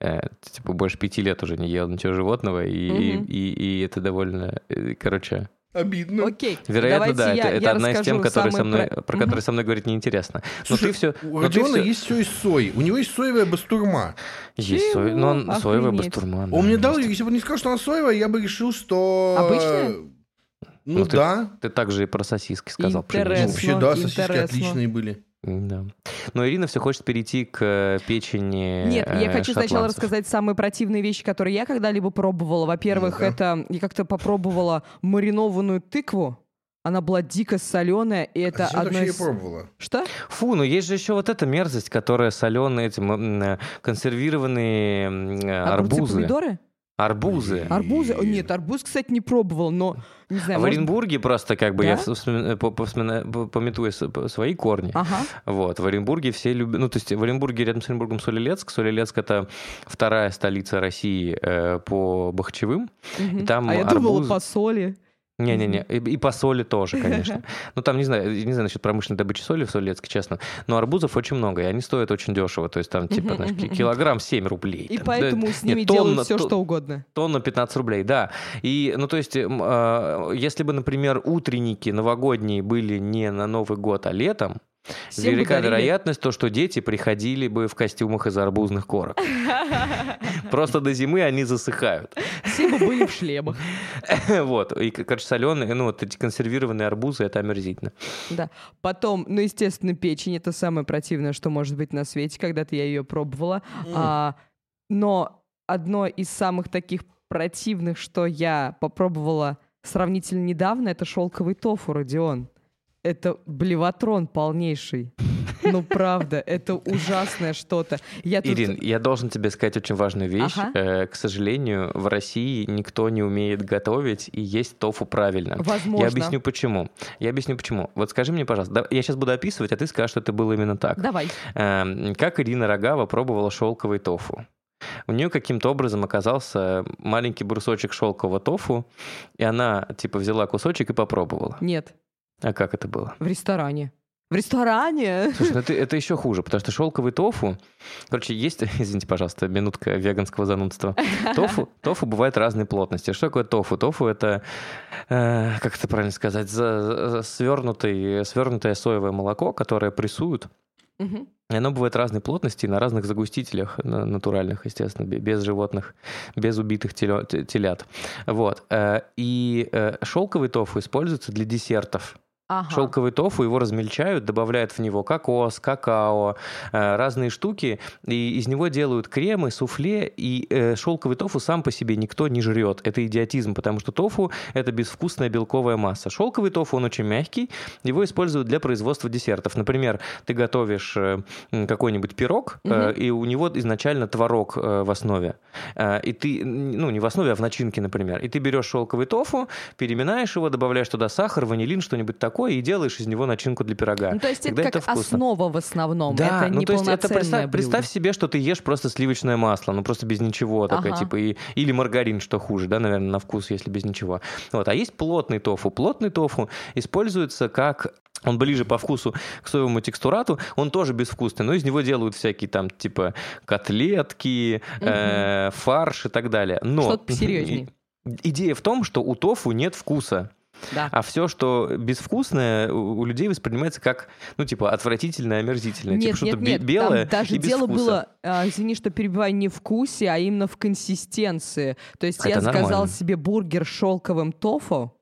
э, типа больше пяти лет уже не ел ничего животного, и это довольно, э, короче, Обидно. Окей, вероятно, давайте да, я, это, я это одна из тем, которые со мной, про- про которые со мной говорить неинтересно. Но Слушай, ты все, у Родиона есть все из сои. У него есть соевая бастурма. есть Чего? но он Охренеть. бастурман. Он да, мне дал, если бы он не сказал, что она соевая, я бы решил, что... Обычная? Ну, Ну, ты- да. Ты также и про сосиски сказал. Интересно. Вообще, да, сосиски интересно. отличные были. Да. Но Ирина все хочет перейти к э, печени Нет, я э, хочу сначала рассказать самые противные вещи, которые я когда-либо пробовала. Во-первых, Ну-ка. это я как-то попробовала маринованную тыкву. Она была дико соленая, и это а зачем ты одно вообще из... пробовала? Что? Фу, ну есть же еще вот эта мерзость, которая соленые, эти э, консервированные Огурцы, арбузы. помидоры? Арбузы. Арбузы? О, нет, арбуз, кстати, не пробовал, но не знаю. А в может- Оренбурге просто как бы Да? я вспомина- по- повспомина- по- пометуя с- по- свои корни. Ага. Вот, в Оренбурге все любят... Ну, то есть в Оренбурге рядом с Оренбургом Солилецк. Солилецк — это вторая столица России э, по бахчевым. мгм. там а я думала арбуз- по соли. Не-не-не, и, и по соли тоже, конечно. Ну, там, не знаю, не знаю насчет промышленной добычи соли в Солилецке, честно, но арбузов очень много, и они стоят очень дешево. То есть там, типа, знаешь, килограмм 7 рублей. И там, поэтому да, с ними нет, делают тонна- все, то- что угодно. Тонна 15 рублей, да. И, ну, то есть, а, если бы, например, утренники новогодние были не на Новый год, а летом, Всем велика дарили. вероятность, то, что дети приходили бы в костюмах из арбузных корок. Просто до зимы они засыхают. Все бы были в шлемах. Вот. И, короче, соленые, ну, вот эти консервированные арбузы, это омерзительно. Да. Потом, ну, естественно, печень это самое противное, что может быть на свете. Когда-то я ее пробовала. А, но одно из самых таких противных, что я попробовала сравнительно недавно, это шелковый тофу, Родион. Это блеватрон полнейший. Ну, правда, это ужасное что-то. Я тут... Ирин, я должен тебе сказать очень важную вещь. Ага. Э, К сожалению, в России никто не умеет готовить и есть тофу правильно. Возможно. Я объясню почему. Я объясню почему. Вот скажи мне, пожалуйста, я сейчас буду описывать, а ты скажешь, что это было именно так. Давай. Эм, Как Ирина Рогава пробовала шелковый тофу? У нее каким-то образом оказался маленький брусочек шелкового тофу, и она типа взяла кусочек и попробовала. Нет, А как это было? в ресторане. В ресторане? Слушай, ну это, это еще хуже, потому что шелковый тофу... Короче, есть, извините, пожалуйста, минутка веганского занудства. Тофу, тофу бывает разной плотности. Что такое тофу? Тофу — это, э, как это правильно сказать, за, за свернутый, свернутое соевое молоко, которое прессуют. Мгм. И оно бывает разной плотности на разных загустителях на- натуральных, естественно, бе- без животных, без убитых телё- телят. Вот. Э, И э, шелковый тофу используется для десертов. Ага. Шелковый тофу его размельчают, добавляют в него кокос, какао, э, разные штуки, и из него делают кремы, суфле, и э, шелковый тофу сам по себе никто не жрет. Это идиотизм, потому что тофу — это безвкусная белковая масса. Шелковый тофу, он очень мягкий, его используют для производства десертов. Например, ты готовишь э, какой-нибудь пирог, э, и у него изначально творог в основе. И ты, ну, не в основе, а в начинке, например. И ты берешь шелковый тофу, переминаешь его, добавляешь туда сахар, ванилин, что-нибудь такое, и делаешь из него начинку для пирога. Ну, то есть Тогда это как вкусно. основа в основном. Да, это ну не то есть это представь, блюдо. представь себе, что ты ешь просто сливочное масло, ну просто без ничего, такое Ага. типа и, или маргарин, что хуже, да, наверное, на вкус, если без ничего. Вот, а есть плотный тофу. Плотный тофу используется как он ближе по вкусу к соевому текстурату, он тоже безвкусный, но из него делают всякие там типа котлетки, э, фарш и так далее. Но Что-то посерьезней. идея в том, что у тофу нет вкуса. Да. А все, что безвкусное, у людей воспринимается как, ну, типа, отвратительное, омерзительное. типа, Нет, что-то нет, бе- нет, белое там даже и без дело вкуса. было, а, извини, что перебиваю, не в вкусе, а именно в консистенции. То есть Это я заказал нормально. себе бургер с шелковым тофу.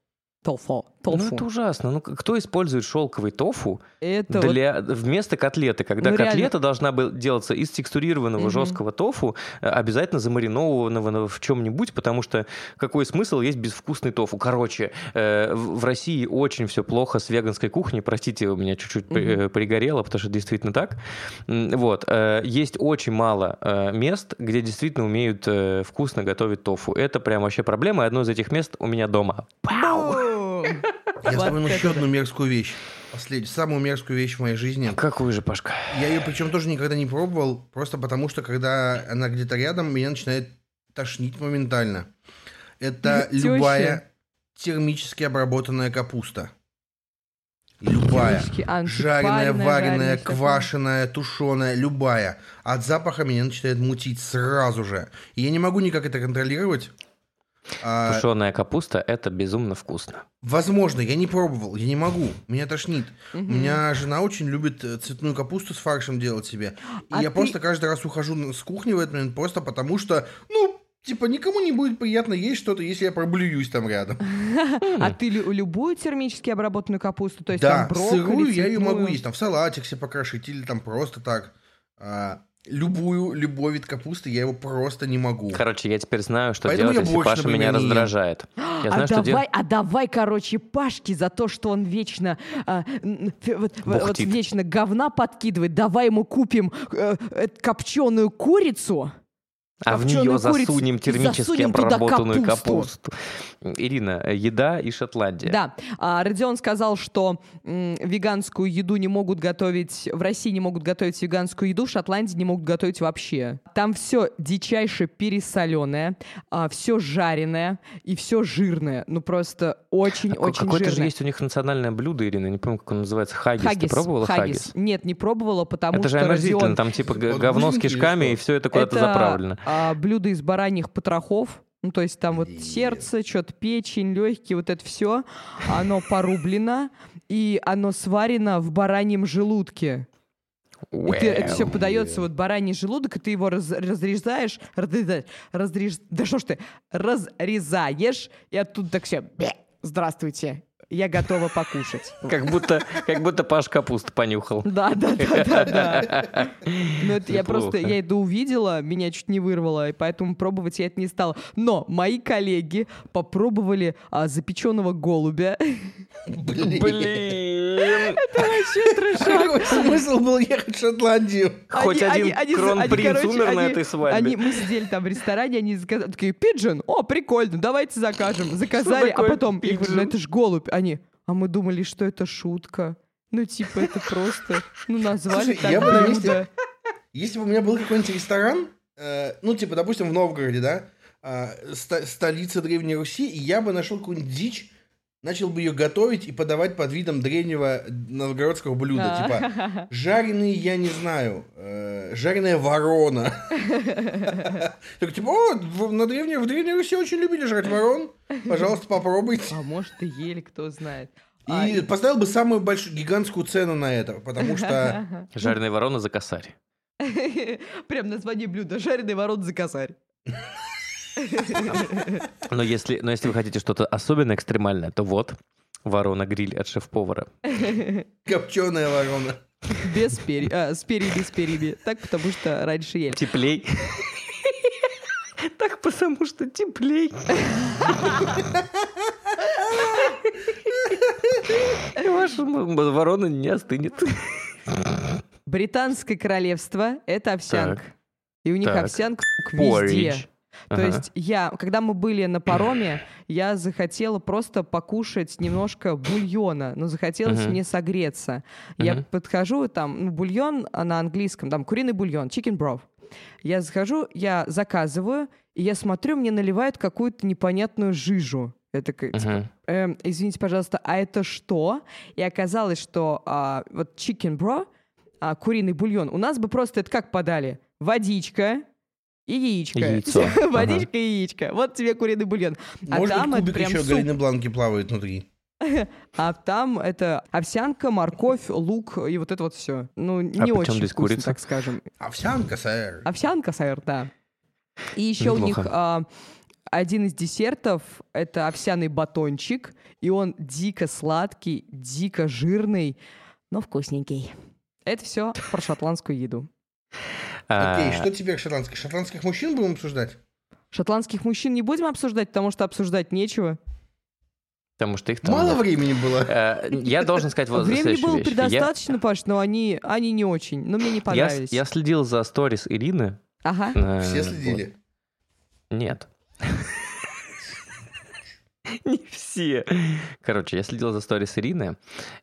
Тофу. Ну, Тофу. это ужасно. Ну, кто использует шелковый тофу Это вот- для, вместо котлеты? Когда Ну, реально. котлета должна была делаться из текстурированного Мгм. жесткого тофу, э, обязательно замаринованного в чем-нибудь, потому что какой смысл есть безвкусный тофу? Короче, э, в России очень все плохо с веганской кухней. Простите, у меня чуть-чуть э, пригорело, потому что действительно так. Вот. э, Есть очень мало э, мест, где действительно умеют э, вкусно готовить тофу. Это прям вообще проблема. И одно из этих мест у меня дома. Бум! Я вспомнил еще одну мерзкую вещь. Последнюю, самую мерзкую вещь в моей жизни. Какую же, Пашка? Я ее причем тоже никогда не пробовал, просто потому что когда она где-то рядом, меня начинает тошнить моментально. Это любая термически обработанная капуста. Любая. А, Жареная, вареная, квашеная, тушеная, любая. От запаха меня начинает мутить сразу же. И я не могу никак это контролировать. А, Тушеная капуста – это безумно вкусно. Возможно, я не пробовал, я не могу, меня тошнит. У Мгм. меня жена очень любит э, цветную капусту с фаршем делать себе. И А я ты- просто каждый раз ухожу с кухни в этот момент просто потому что, ну, типа, никому не будет приятно есть что-то, если я проблююсь там рядом. А ты лю- любую термически обработанную капусту? То есть да, там брокколи, сырую я ее могу есть, там в салатик себе покрошить или там просто так. Любую, любой вид капусты я его просто не могу. Короче, я теперь знаю, что Поэтому делать, я если борщ, Паша меня не раздражает. Я знаю, а, что давай, делать. а давай, короче, Пашке за то, что он вечно, а, вот, вот вечно говна подкидывает, давай ему купим копченую курицу. А в копченую нее засунем и термически засунем туда обработанную капусту. капусту. Ирина, еда и Шотландия. Да, а, Родион сказал, что м, веганскую еду не могут готовить, в России не могут готовить веганскую еду, в Шотландии не могут готовить вообще. Там все дичайше пересоленое, все жареное и все жирное. Ну просто очень-очень Какое-то жирное. же есть у них национальное блюдо, Ирина, не помню, как оно называется. Хаггис. Ты пробовала хаггис? Нет, не пробовала, потому Это же что омерзительно, Родион... там типа говно с кишками, и все это куда-то Это, заправлено. а, блюдо из бараньих потрохов. Ну, то есть там вот Блин. сердце, что-то печень, легкие, вот это все. Оно порублено, и оно сварено в бараньем желудке. И ты- это все подается вот бараний желудок, и ты его раз- разрезаешь, разрезаешь, разрез- да что ж ты, разрезаешь, и оттуда так все, здравствуйте, я готова покушать. Как будто, как будто Паш капусту понюхал. Да, да, да, да, да. Ну, это я просто, я это увидела, меня чуть не вырвало, и поэтому пробовать я это не стала. Но мои коллеги попробовали а, запеченного голубя. Блин. Блин. Вообще трешак. Какой смысл был ехать в Шотландию? Хоть один кронпринц умер на этой свадьбе. Они, мы сидели там в ресторане, они заказали, такие, пиджин, о, прикольно, давайте закажем. Заказали, а потом, я говорю, ну это ж голубь. Они, а мы думали, что это шутка. Ну, типа, это просто, ну, назвали Слушай, так я бы на месте- Если бы у меня был какой-нибудь ресторан, э, ну, типа, допустим, в Новгороде, да, э, ста- столица Древней Руси, и я бы нашел какую-нибудь дичь, начал бы ее готовить и подавать под видом древнего новгородского блюда. А. Типа, жареный, я не знаю, э, жареная ворона. Так типа, о, в- на древней, в Древней Руси очень любили жрать ворон. Пожалуйста, попробуйте. А может и ели, кто знает. А, И поставил бы самую большую, гигантскую цену на это, потому что... Жареная ворона за косарь. Прям название блюда. Жареный ворот за косарь. Но если, но если вы хотите что-то особенно экстремальное, то вот, ворона-гриль от шеф-повара. Копченая ворона. Без перьев. А, с перьями, с перьями. Так, потому что раньше ели. Теплей. Так потому что теплей. И ваша ворона не остынет. Британское королевство — это овсянка. И у них овсянка везде. То Ага. есть я, когда мы были на пароме, я захотела просто покушать немножко бульона, но захотелось Мгм. мне согреться. Я Мгм. подхожу, там, ну, бульон на английском, там, куриный бульон, chicken broth. Я захожу, я заказываю, и я смотрю, мне наливают какую-то непонятную жижу. Это к- типа. «Эм, извините, пожалуйста, а это что? И оказалось, что а, вот chicken bro, а, куриный бульон, у нас бы просто это как подали? Водичка и яичко. Яйцо. Водичка и яичко. Вот тебе куриный бульон. А Может там быть, это кубик прям еще суп. Галины Бланки плавает внутри. А там это овсянка, морковь, лук и вот это вот все. Ну, не чём очень здесь вкусно, курица? так скажем. Овсянка, сэр. Овсянка, сэр, да. И еще у них Неплохо. а, один из десертов — это овсяный батончик, и он дико сладкий, дико жирный, но вкусненький. Это все про шотландскую еду. Окей, А, что теперь шотландских? Шотландских мужчин будем обсуждать? Шотландских мужчин не будем обсуждать, потому что обсуждать нечего. Потому что их там... Мало времени было. Э, Я должен сказать вот Времени было вещь. Я- предостаточно, Паш, но они, они не очень. Но мне не понравились. я следил за сторис Ирины. Ага. э, Все вот. следили. Нет. Не все. Короче, я следил за сторис Ирины,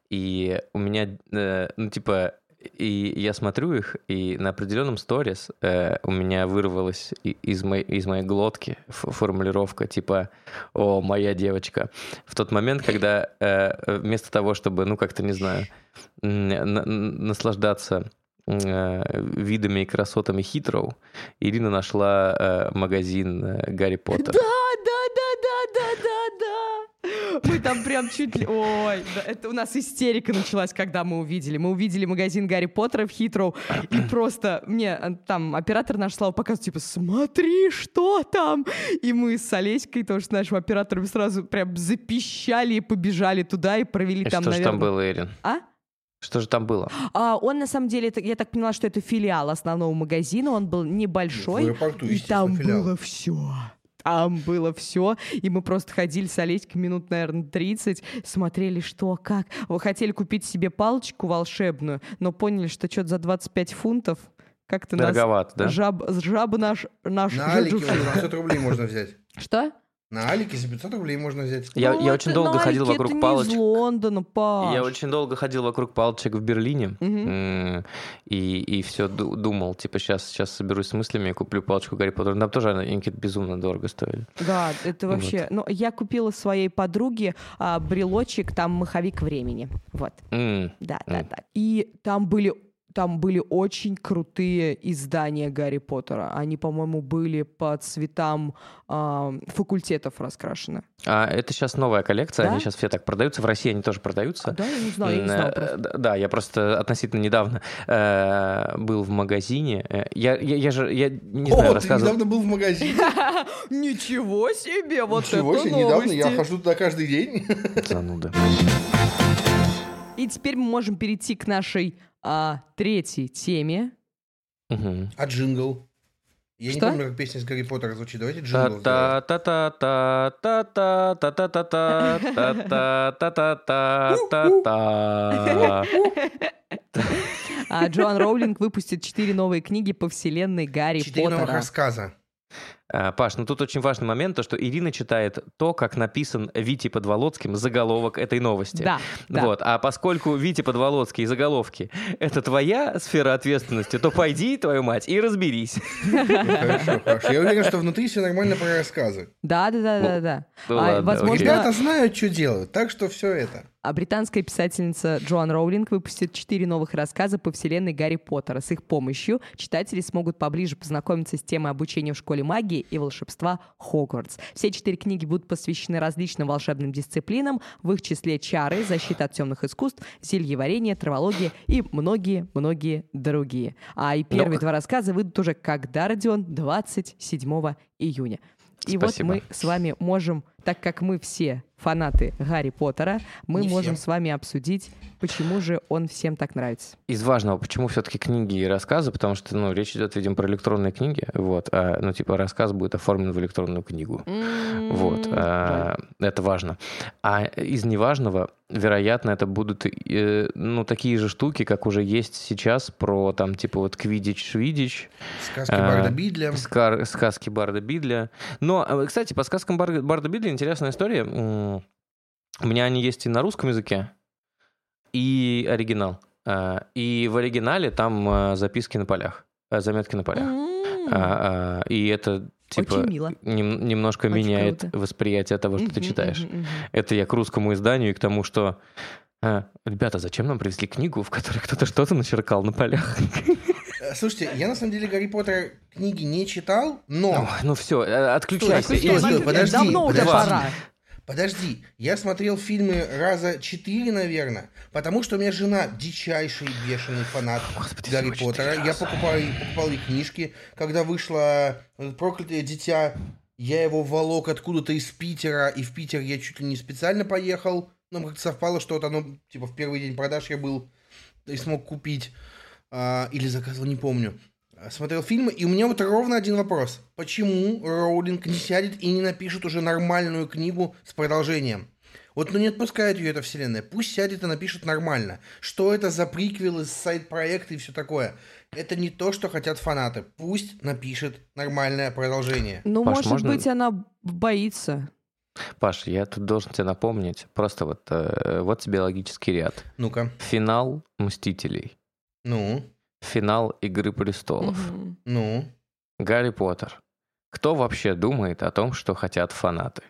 и у меня, э, ну, типа, и я смотрю их, и на определенном сторис э, у меня вырвалась из, моей, из моей глотки формулировка типа «О, моя девочка». В тот момент, когда э, вместо того, чтобы, ну, как-то, не знаю, наслаждаться э, видами и красотами Хитроу, Ирина нашла э, магазин э, Гарри Поттер. Да, да. Мы там прям чуть ли... Ой, да, это у нас истерика началась, когда мы увидели. Мы увидели магазин Гарри Поттера в Хитроу, и просто мне э, там оператор наш Слава показывает, типа, смотри, что там! И мы с Олеськой, тоже с нашим оператором, сразу прям запищали и побежали туда, и провели И там, что же наверное... там было, Ирин? А? Что же там было? А, он на самом деле, это- я так поняла, что это филиал основного магазина, он был небольшой, В аэропорту, и там филиал. было все. Там было все, и мы просто ходили с Олеськой минут, наверное, 30, смотрели, что, как. Вы хотели купить себе палочку волшебную, но поняли, что что-то за 25 фунтов как-то нас... Дороговато, да? Жаб, жаба наш... наш На Алике за 500 рублей можно взять. Что? На Алике за 500 рублей можно взять. Я, Ну, я это очень долго ходил Nike, вокруг это палочек. Не из Лондона, Паш. Я очень долго ходил вокруг палочек в Берлине м, и, и все думал, типа, сейчас, сейчас соберусь с мыслями и куплю палочку Гарри Поттера. Там тоже они какие-то безумно дорого стоили. Да, это вообще... Ну, я купила своей подруге а, брелочек, там маховик времени. Вот. М, Да, да, Мгм. да. И там были там были очень крутые издания Гарри Поттера. Они, по-моему, были по цветам а, факультетов раскрашены. А это сейчас новая коллекция, Да? они сейчас все так продаются. В России они тоже продаются. А, да, я не знаю, я не знала э, просто. Да, я просто относительно недавно э, был в магазине. Э, Я, я, я же, я не знаю, О, ты рассказывал. недавно был в магазине. Ничего себе, вот Ничего себе, недавно я хожу туда каждый день. Зануда. И теперь мы можем перейти к нашей а, третьей теме. Мгм. А джингл? Я не Что? помню, как песня из Гарри Поттера звучит. Давайте джингл сделаем. Та-та-та-та-та-та-та-та-та-та-та-та. А, Джоан Роулинг выпустит четыре новые книги по вселенной Гарри Четыре новых Поттера. рассказа. А, Паш, ну тут очень важный момент, то, что Ирина читает то, как написан Вити Подволоцким заголовок этой новости. Да, да. Вот. А поскольку Вити Подволоцкий и заголовки — это твоя сфера ответственности, то пойди, твою мать, и разберись. Хорошо, хорошо. Я уверен, что внутри все нормально про рассказы. Да, да, да, да, да. ну А. Ребята знают, что делают, так что все это. А британская писательница Джоан Роулинг выпустит четыре новых рассказа по вселенной Гарри Поттера. С их помощью читатели смогут поближе познакомиться с темой обучения в школе магии и волшебства Хогвартс. Все четыре книги будут посвящены различным волшебным дисциплинам, в их числе чары, защита от темных искусств, зельеварение, травология и многие-многие другие. А и первые Ну, два рассказа выйдут уже когда, Родион? 27 июня. И Спасибо. вот мы с вами можем, так как мы все фанаты Гарри Поттера, мы Не можем все. с вами обсудить, почему же он всем так нравится. Из важного, почему все-таки книги и рассказы, потому что, ну, речь идет, видимо, про электронные книги, вот, а, ну, типа, рассказ будет оформлен в электронную книгу. Вот, М, а, это важно. А из неважного, вероятно, это будут, э, ну, такие же штуки, как уже есть сейчас про, там, типа, вот Квидич-Швидич, Сказки А, Барда Бидля. Скар- сказки Барда Бидля. Но, э, кстати, по сказкам Бар- Барда Бидля интересная история. У меня они есть и на русском языке, и оригинал. А, И в оригинале там а, записки на полях, а, заметки на полях. И это типа Очень мило. нем- немножко Очень меняет круто. восприятие того, что ты читаешь. Это я к русскому изданию и к тому, что ребята, зачем нам привезли книгу, в которой кто-то что-то начеркал на полях? Э, Слушайте, я на самом деле Гарри Поттера книги не читал, но... Ой, ну все, отключайся. Стой, Иди. стой, подожди, Давно уже подожди. пора. Подожди, я смотрел фильмы раза четыре, наверное, потому что у меня жена дичайший бешеный фанат Господи, Гарри Поттера. Я покупал, покупал ей книжки. Когда вышло э, «Проклятое дитя», я его волок откуда-то из Питера, и в Питер я чуть ли не специально поехал. Нам как-то совпало, что вот оно, типа, в первый день продаж я был и смог купить. А, или заказывал, не помню. А, Смотрел фильмы, и у меня вот ровно один вопрос. Почему Роулинг не сядет и не напишет уже нормальную книгу с продолжением? Вот, ну не отпускает ее эта вселенная. Пусть сядет и напишет нормально. Что это за приквелы, сайт-проекты и все такое? Это не то, что хотят фанаты. Пусть напишет нормальное продолжение. Ну, Паш, может можно- быть, она боится. Паш, я тут должен тебе напомнить, просто вот, э, вот тебе логический ряд. Ну-ка. Финал «Мстителей», Ну, финал «Игры престолов», Мгм. ну. «Гарри Поттер». Кто вообще думает о том, что хотят фанаты?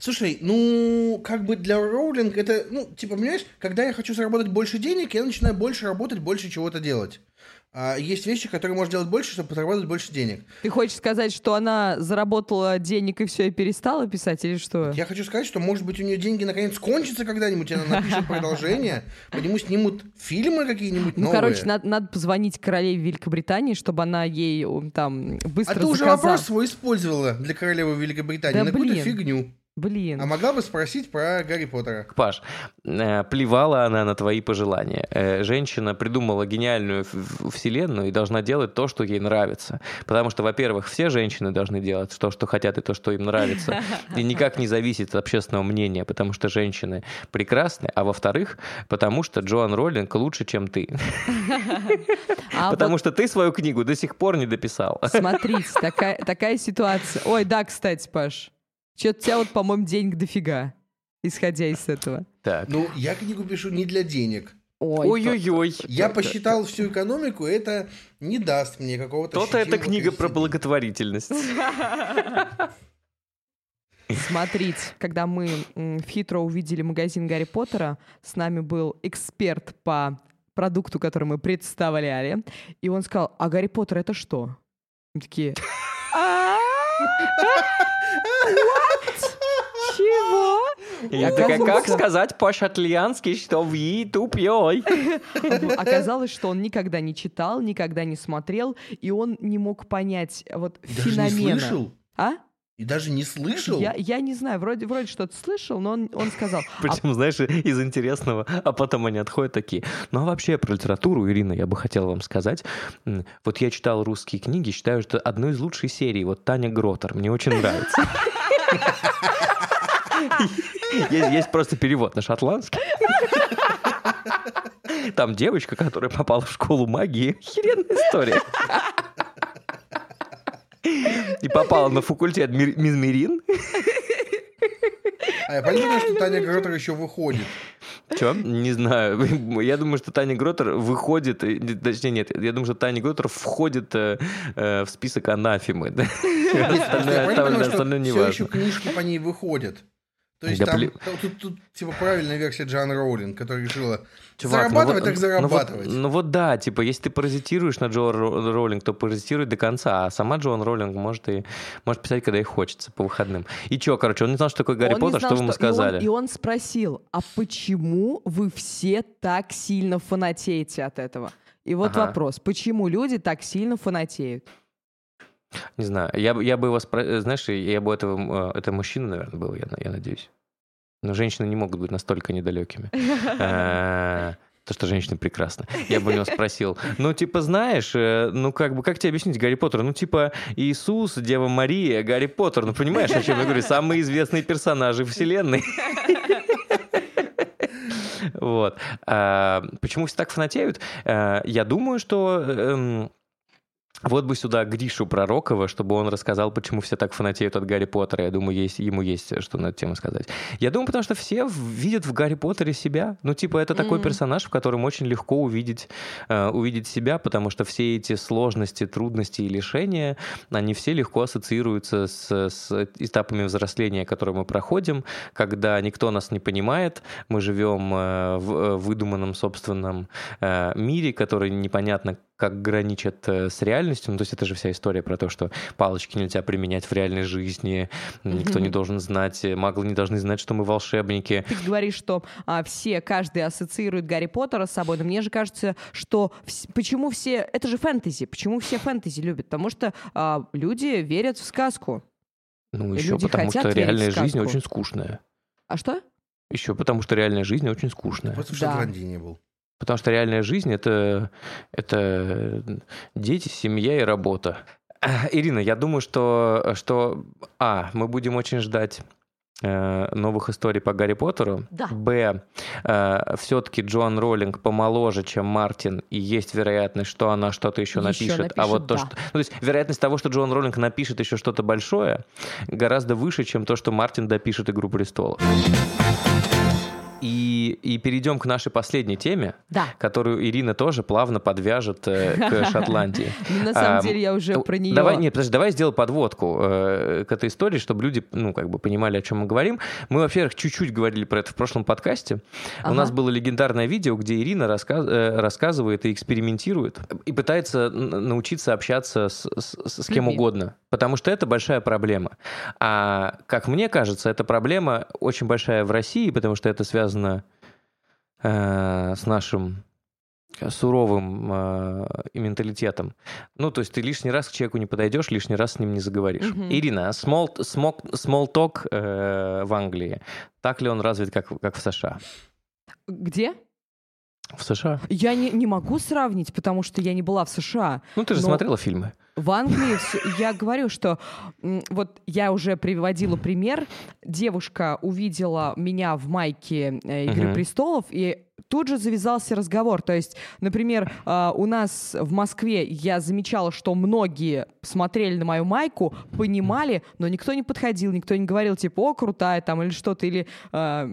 Слушай, ну, как бы для Роулинг это, ну, типа, понимаешь, когда я хочу заработать больше денег, я начинаю больше работать, больше чего-то делать. А есть вещи, которые можно делать больше, чтобы заработать больше денег. Ты хочешь сказать, что она заработала денег и все, и перестала писать, или что? Я хочу сказать, что, может быть, у нее деньги наконец кончатся когда-нибудь, и она напишет продолжение, по нему снимут фильмы какие-нибудь Ну, новые. короче, надо, позвонить королеве Великобритании, чтобы она ей там А быстро ты уже вопрос свой использовала для королевы Великобритании на какую-то фигню. Блин. А могла бы спросить про Гарри Поттера. Паш, э, плевала она на твои пожелания. Э, Женщина придумала гениальную вселенную и должна делать то, что ей нравится. Потому что, во-первых, все женщины должны делать то, что хотят, и то, что им нравится. И никак не зависит от общественного мнения, потому что женщины прекрасны. А во-вторых, потому что Джоан Роллинг лучше, чем ты. А Потому что ты свою книгу до сих пор не дописал. смотрите, такая ситуация. Ой, да, кстати, Паш. Что-то у тебя вот, по-моему, денег дофига, исходя из этого. Так. Ну, я книгу пишу не для денег. Ой, Ой-ой-ой. Я посчитал всю экономику, это не даст мне какого-то То-то эта книга про благотворительность. Смотрите, когда мы в Хитро увидели магазин Гарри Поттера, с нами был эксперт по продукту, который мы представляли, и он сказал, а Гарри Поттер это что? Мы такие, «А? What? Чего? Я такая, как сказать по-шотландски, что вы тупой? Оказалось, что он никогда не читал, никогда не смотрел, и он не мог понять вот И Даже не феномена. слышал? А? И даже не слышал? Я, я не знаю, вроде, вроде что-то слышал, но он, он сказал, «А Причем, знаешь, из интересного, а потом они отходят такие. Ну а вообще про литературу, Ирина, я бы хотел вам сказать. Вот я читал русские книги, считаю, что одной из лучших серий, вот Таня Гротер, мне очень нравится. Есть, есть просто перевод на шотландский. Там девочка, которая попала в школу магии. Херенная история. И попала на факультет мизмерин. А я понимаю, что Таня Гротер еще выходит. Че? Не знаю. Я думаю, что Таня Гротер выходит, э, точнее нет, я думаю, что Таня Гротер входит э, э, в список. Я Остальное не все еще важно. книжки по ней выходят. То есть Да там, блин. там- тут, тут, типа правильная версия Джан Роулинг, которая решила Чувак, ну зарабатывать, вот- так ну зарабатывать. вот- Ну вот да, типа, если ты паразитируешь на Джоан Ро- Роулинг, то паразитируй до конца, а сама Джоан Роулинг может и может писать, когда ей хочется, по выходным. И чё, короче, он не знал, что такое Гарри Он Поттер, знал, что вы ему и он- сказали? И он, спросил, а почему вы все так сильно фанатеете от этого? И вот Ага. вопрос, почему люди так сильно фанатеют? Не знаю, я, бы- я бы его, спро- э, знаешь, я бы этого, э, это мужчина, наверное, был, я, я надеюсь. Но женщины не могут быть настолько недалекими. Э, То, что женщины прекрасны. Я бы у него спросил, ну, типа, знаешь, ну, как бы, как тебе объяснить Гарри Поттер? Ну, типа, Иисус, Дева Мария, Гарри Поттер. Ну, понимаешь, о чем я говорю? Самые известные персонажи вселенной. Вот. Почему все так фанатеют? Я думаю, что эм, вот бы сюда Гришу Пророкова, чтобы он рассказал, почему все так фанатеют от Гарри Поттера. Я думаю, есть, ему есть что на эту тему сказать. Я думаю, потому что все видят в Гарри Поттере себя. Ну, типа, это такой Мгм. персонаж, в котором очень легко увидеть, э, увидеть себя, потому что все эти сложности, трудности и лишения, они все легко ассоциируются с, с этапами взросления, которые мы проходим, когда никто нас не понимает, мы живем э, в э, выдуманном собственном э, мире, который непонятно как граничит э, с реальностью. Ну, то есть это же вся история про то, что палочки нельзя применять в реальной жизни, никто не должен знать, э, маглы не должны знать, что мы волшебники. Ты говоришь, что а, все, каждый ассоциирует Гарри Поттера с собой, но мне же кажется, что вс- почему все... Это же фэнтези. Почему все фэнтези любят? Потому что а, люди верят в сказку. Ну, еще люди потому что в реальная жизнь очень скучная. А что? Еще потому что реальная жизнь очень скучная. Просто в Да. Шотландии не был. Потому что реальная жизнь это, это дети, семья и работа. А, Ирина, я думаю, что, что А, мы будем очень ждать э, новых историй по Гарри Поттеру. Да. Б, все-таки Джоан Роллинг помоложе, чем Мартин, и есть вероятность, что она что-то еще, Еще напишет. А напишет, вот то, да. что... Ну, то есть вероятность того, что Джоан Роллинг напишет еще что-то большое, гораздо выше, чем то, что Мартин допишет «Игру престолов». И, перейдем к нашей последней теме, Да. которую Ирина тоже плавно подвяжет э, к Шотландии. Ну, На самом деле я уже про нее... Давай, нет, подожди, давай сделаю подводку э, к этой истории, чтобы люди, ну, как бы понимали, о чем мы говорим. Мы, во-первых, чуть-чуть говорили про это в прошлом подкасте. У нас было легендарное видео, где Ирина э, рассказывает и экспериментирует, и пытается научиться общаться с, кем угодно. Потому что это большая проблема. А, как мне кажется, эта проблема очень большая в России, потому что это связано э, с нашим суровым э, менталитетом. Ну, то есть ты лишний раз к человеку не подойдешь, лишний раз с ним не заговоришь. Мгм. Ирина, small, small, small talk э, в Англии, так ли он развит, как, как в США? Где? В США? Я не, не могу сравнить, потому что я не была в США. Ну, ты же Но- смотрела фильмы. В Англии всё- я говорю, что вот я уже приводила пример. Девушка увидела меня в майке э, Игры Мгм. престолов, и тут же завязался разговор. То есть, например, а, у нас в Москве я замечала, что многие смотрели на мою майку, понимали, но никто не подходил, никто не говорил, типа, о, крутая там или что-то, или а,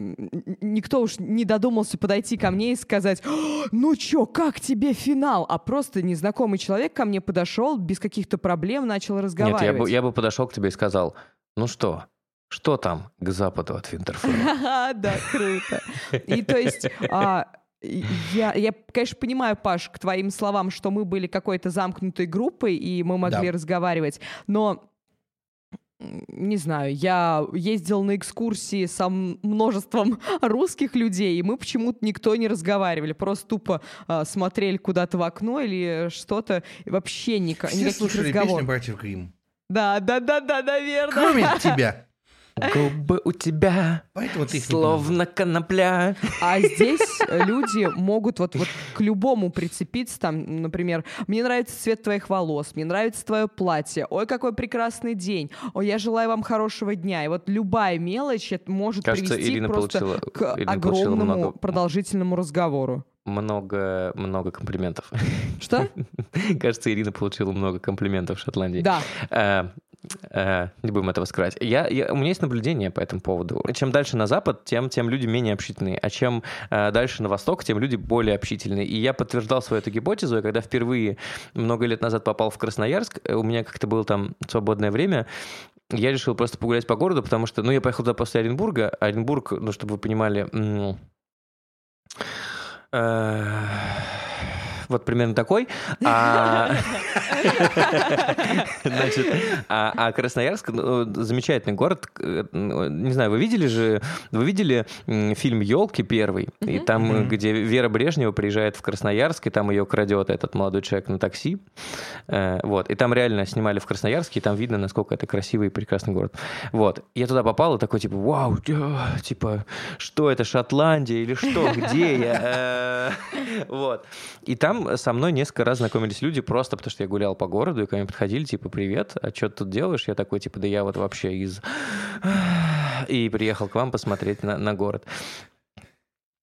никто уж не додумался подойти ко мне и сказать, «О, ну чё, как тебе финал? А просто незнакомый человек ко мне подошел, без каких-то проблем начал Нет, разговаривать. я бы, я бы подошел к тебе и сказал, ну что, что там к западу от Винтерфелла? Ха-ха, Да, круто. И то есть а, я, я, конечно, понимаю, Паш, к твоим словам, что мы были какой-то замкнутой группой, и мы могли Да. разговаривать, но не знаю, я ездил на экскурсии со множеством русских людей, и мы почему-то никто не разговаривали, просто тупо а, смотрели куда-то в окно или что-то, и вообще ника- Все никаких слушали песню разговоров. «Братьев Гримм». Да, да, да, да, наверное. Кроме тебя. Губы у тебя Поэтому ты словно конопля. А здесь люди могут вот, вот к любому прицепиться, там, например, мне нравится цвет твоих волос, мне нравится твое платье, ой, какой прекрасный день, ой, я желаю вам хорошего дня. И вот любая мелочь это может Кажется, привести Ирина просто получила, к Ирина огромному много, продолжительному разговору. много, много комплиментов. Что? Кажется, Ирина получила много комплиментов в Шотландии. Да. Э, не будем этого скрывать. Я, я, у меня есть наблюдение по этому поводу. Чем дальше на запад, тем, тем люди менее общительные. А чем э, дальше на восток, тем люди более общительные. И я подтверждал свою эту гипотезу, и когда впервые много лет назад попал в Красноярск, э, у меня как-то было там свободное время, я решил просто погулять по городу, потому что, ну, я поехал туда после Оренбурга. Оренбург, ну, чтобы вы понимали, э, вот примерно такой. А, значит, а, а Красноярск ну, замечательный город. Ну, не знаю, вы видели же, вы видели фильм "Елки" первый, и там, где Вера Брежнева приезжает в Красноярск, и там ее крадет этот молодой человек на такси, э, вот, и там реально снимали в Красноярске, и там видно, насколько это красивый и прекрасный город. Вот, я туда попал и такой типа, вау, типа, что это Шотландия или что, где я, э, вот, и там со мной несколько раз знакомились люди просто потому, что я гулял по городу, и ко мне подходили, типа, привет, а что ты тут делаешь? Я такой, типа, да я вот вообще из... И приехал к вам посмотреть на, на город.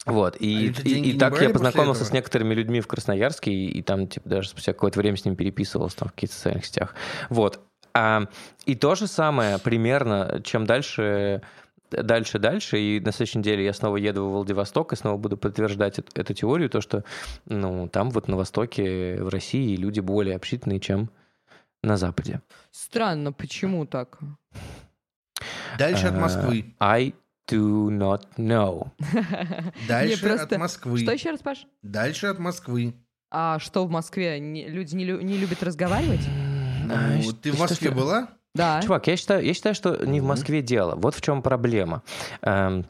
Вот, и, а и, и так я познакомился с некоторыми людьми в Красноярске, и, и там, типа, даже спустя какое-то время с ним переписывался там в каких-то социальных сетях. Вот. А, и то же самое примерно, чем дальше дальше, дальше, и на следующей неделе я снова еду в Владивосток и снова буду подтверждать эту, эту теорию, то, что ну, там вот на Востоке, в России люди более общительные, чем на Западе. Странно, почему так? Дальше от Москвы. Uh, I do not know. Дальше просто... от Москвы. Что еще раз, Паш? Дальше от Москвы. А что в Москве? люди не, лю... не любят разговаривать? Ну, ты в Москве была? Да. Чувак, я считаю, я считаю, что не в Москве дело. Вот в чем проблема. Эм,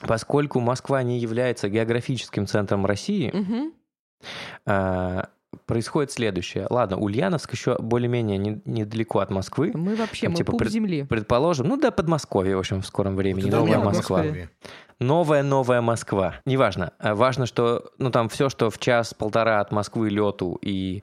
поскольку Москва не является географическим центром России, угу. э, происходит следующее. Ладно, Ульяновск еще более-менее не, недалеко от Москвы. Мы вообще, Там, мы типа, пуп пред, земли. Предположим, ну да, Подмосковье, в общем, в скором времени, вот новая Москва. Новая-новая Москва. Неважно. А важно, что, ну, там все, что в час-полтора от Москвы лету и,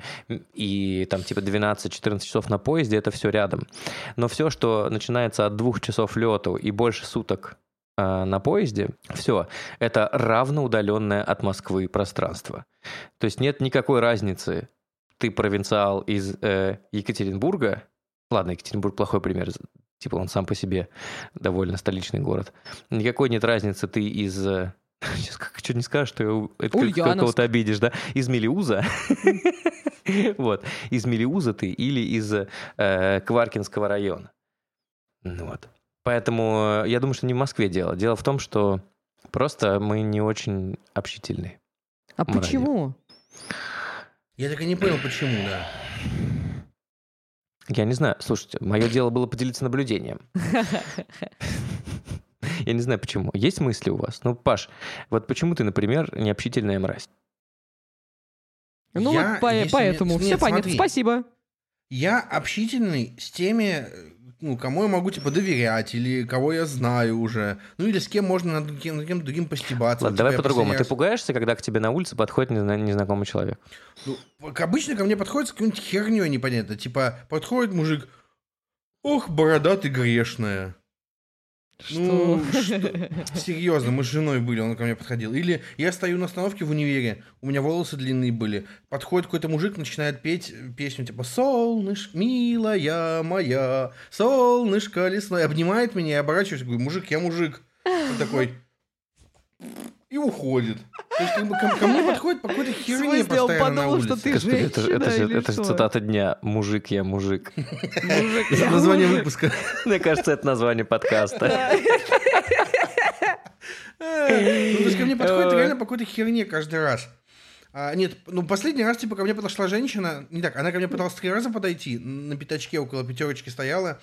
и там типа 12-14 часов на поезде, это все рядом. Но все, что начинается от двух часов лету и больше суток э, на поезде, все, это равно удаленное от Москвы пространство. То есть нет никакой разницы, ты провинциал из э, Екатеринбурга, ладно, Екатеринбург плохой пример, Типа он сам по себе довольно столичный город. Никакой нет разницы, ты из... Сейчас как что не скажешь, что кого-то обидишь, да? Из Мелиуза. Вот. Из Мелиуза ты или из э, Кваркинского района. Ну вот. Поэтому э, я думаю, что не в Москве дело. Дело в том, что просто мы не очень общительные. А почему? Я так и не понял, почему, да. Я не знаю. Слушайте, мое дело было поделиться наблюдением. Я не знаю, почему. Есть мысли у вас? Ну, Паш, вот почему ты, например, необщительная мразь? Ну я, вот по- поэтому. Нет, Все нет, понятно. Смотри. Спасибо. Я общительный с теми ну, кому я могу, типа, доверять, или кого я знаю уже, ну, или с кем можно над кем, над кем другим постебаться. Ладно, давай по-другому. Ты пугаешься, когда к тебе на улице подходит незнакомый человек? Ну, обычно ко мне подходит с какой-нибудь херней непонятно. Типа, подходит мужик, ох, борода ты грешная. Что? Ну, что? Серьезно, мы с женой были, он ко мне подходил. Или я стою на остановке в универе, у меня волосы длинные были. Подходит какой-то мужик, начинает петь песню типа «Солнышко, милая моя, солнышко лесное». Обнимает меня, я оборачиваюсь, говорю, мужик, я мужик. Он такой и уходит. То есть, как бы, ко, ко мне подходит по какой-то херне постоянно он подумал, на улице. что ты женщина Это, это, это, это же цитата дня. Мужик я мужик. Это название выпуска. Мне кажется, это название подкаста. Ну, то есть ко мне подходит реально по какой-то херне каждый раз. А, нет, ну последний раз, типа, ко мне подошла женщина, не так, она ко мне пыталась три раза подойти, на пятачке около пятерочки стояла,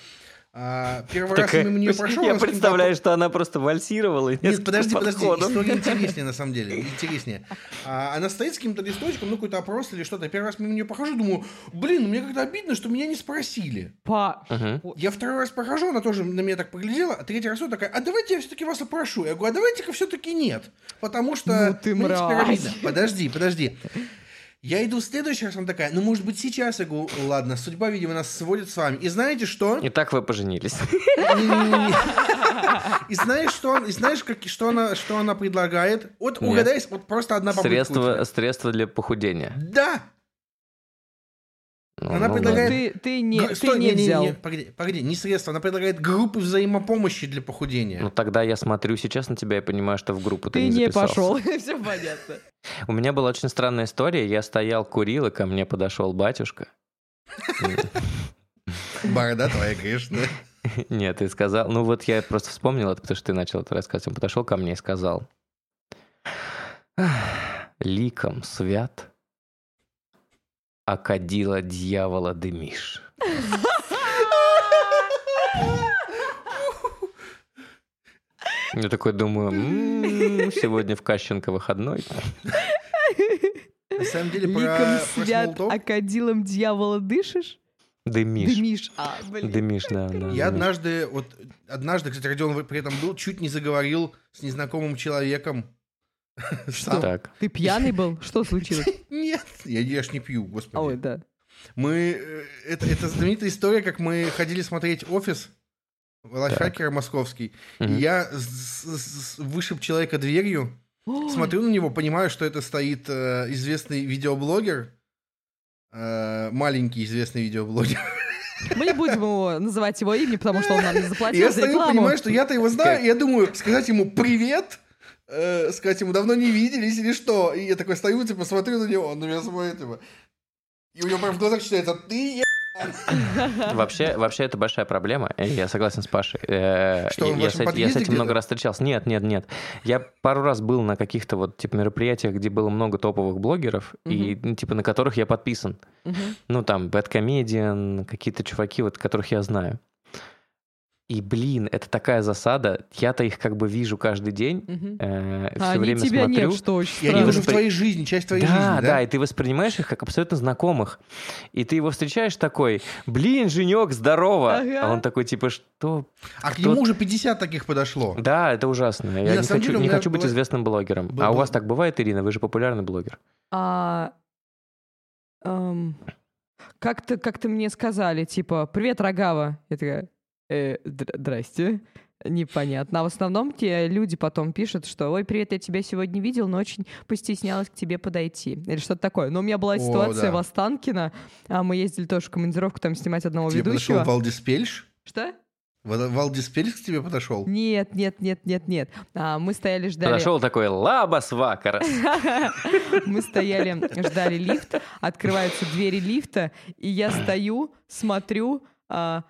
а, первый так, раз мимо нее прошел. Я представляю, что она просто вальсировала. Нет, подожди, подожди, история интереснее на самом деле, интереснее. А, она стоит с каким-то листочком, ну какой-то опрос или что-то. Первый раз мимо нее прохожу, думаю, блин, мне как-то обидно, что меня не спросили. По... Угу. Я второй раз прохожу, она тоже на меня так поглядела, а третий раз такая, а давайте я все-таки вас опрошу. Я говорю, а давайте-ка все-таки нет, потому что ну, ты мне теперь обидно. Подожди, подожди. Я иду в следующий раз, она такая, ну, может быть, сейчас. Я говорю, ладно, судьба, видимо, нас сводит с вами. И знаете что? И так вы поженились. И знаешь, что, и знаешь как, что, она, что она предлагает? Вот угадай, вот просто одна попытка. Средства, средства для похудения. Да! Ну, Она ну предлагает-. Ты, ты не, Г- ты стой, не взял. не, погоди, погоди, не средства, она предлагает группы взаимопомощи для похудения. Ну тогда я смотрю сейчас на тебя и понимаю, что в группу ты, Ты не записался. пошел. Все понятно. У меня была очень странная история. Я стоял, курил, и ко мне подошел батюшка. Борода твоя грешная. Нет, ты сказал... Ну вот я просто вспомнил это, потому что ты начал это рассказывать. Он подошел ко мне и сказал... «Ах, Ликом свят, а кадила дьявола дымишь. Я такой думаю, «М, сегодня в Кащенко выходной. На самом деле, про, Ликом про свят, смолток а кадилом дьявола дышишь? Дымишь. Дымишь. А, блин. Дымишь, да, да. Я да. однажды, вот однажды, кстати, Родион при этом был, чуть не заговорил с незнакомым человеком. Сам. Так. Ты пьяный был? Что случилось? Нет, я, я ж не пью, господи. Ой, да. Мы, э, это, это знаменитая история, как мы ходили смотреть офис лайфхакера московский. И Мгм. я с- с- с- вышиб человека дверью, Ой, смотрю на него, понимаю, что это стоит э, известный видеоблогер, э, маленький известный видеоблогер. Мы не будем его называть его имя, потому что он нам не заплатил я за стою, рекламу. понимаю, что я-то его знаю, и я думаю, сказать ему привет, э, сказать ему давно не виделись или что. И я такой стою, типа, смотрю на него, он на меня смотрит, типа. И у него прям в глазах читается, ты Вообще, вообще это большая проблема. Я согласен с Пашей. Э, Что, я, с, я с этим много раз встречался. Нет, нет, нет. Я пару раз был на каких-то вот типа мероприятиях, где было много топовых блогеров, и ну, типа на которых я подписан. Мгм. Ну там Bad Comedian, какие-то чуваки, вот которых я знаю. И, блин, это такая засада. Я-то их как бы вижу каждый день. Мгм. э, А все они время тебя смотрю. нет, что очень Я не странно. вижу в твоей жизни, часть твоей да, жизни, да, да? и ты воспринимаешь их как абсолютно знакомых. И ты его встречаешь такой, блин, Женек, здорово. Ага. А он такой, типа, что? А к кто- нему уже 50 таких подошло. Да, это ужасно. Я на не хочу, деле у не хочу быть была- известным блогером. был- а у был- вас так бывает, Ирина? Вы же популярный блогер. А, эм, как-то, как-то мне сказали, типа, привет, Рогава. Я такая, «Э, др- здрасте. Непонятно. А в основном те люди потом пишут, что ой, привет, я тебя сегодня видел, но очень постеснялась к тебе подойти. Или что-то такое. Но у меня была О, ситуация да. в Останкино. А мы ездили тоже в командировку там снимать одного Тебе подошел ведущего. Валдис Пельш? Что? Ва- Валдис Пельш к тебе подошел? Нет, нет, нет, нет, нет. А, мы стояли, ждали... Подошел такой, лабас вакарас. Мы стояли, ждали лифт, открываются двери лифта, и я стою, смотрю, а,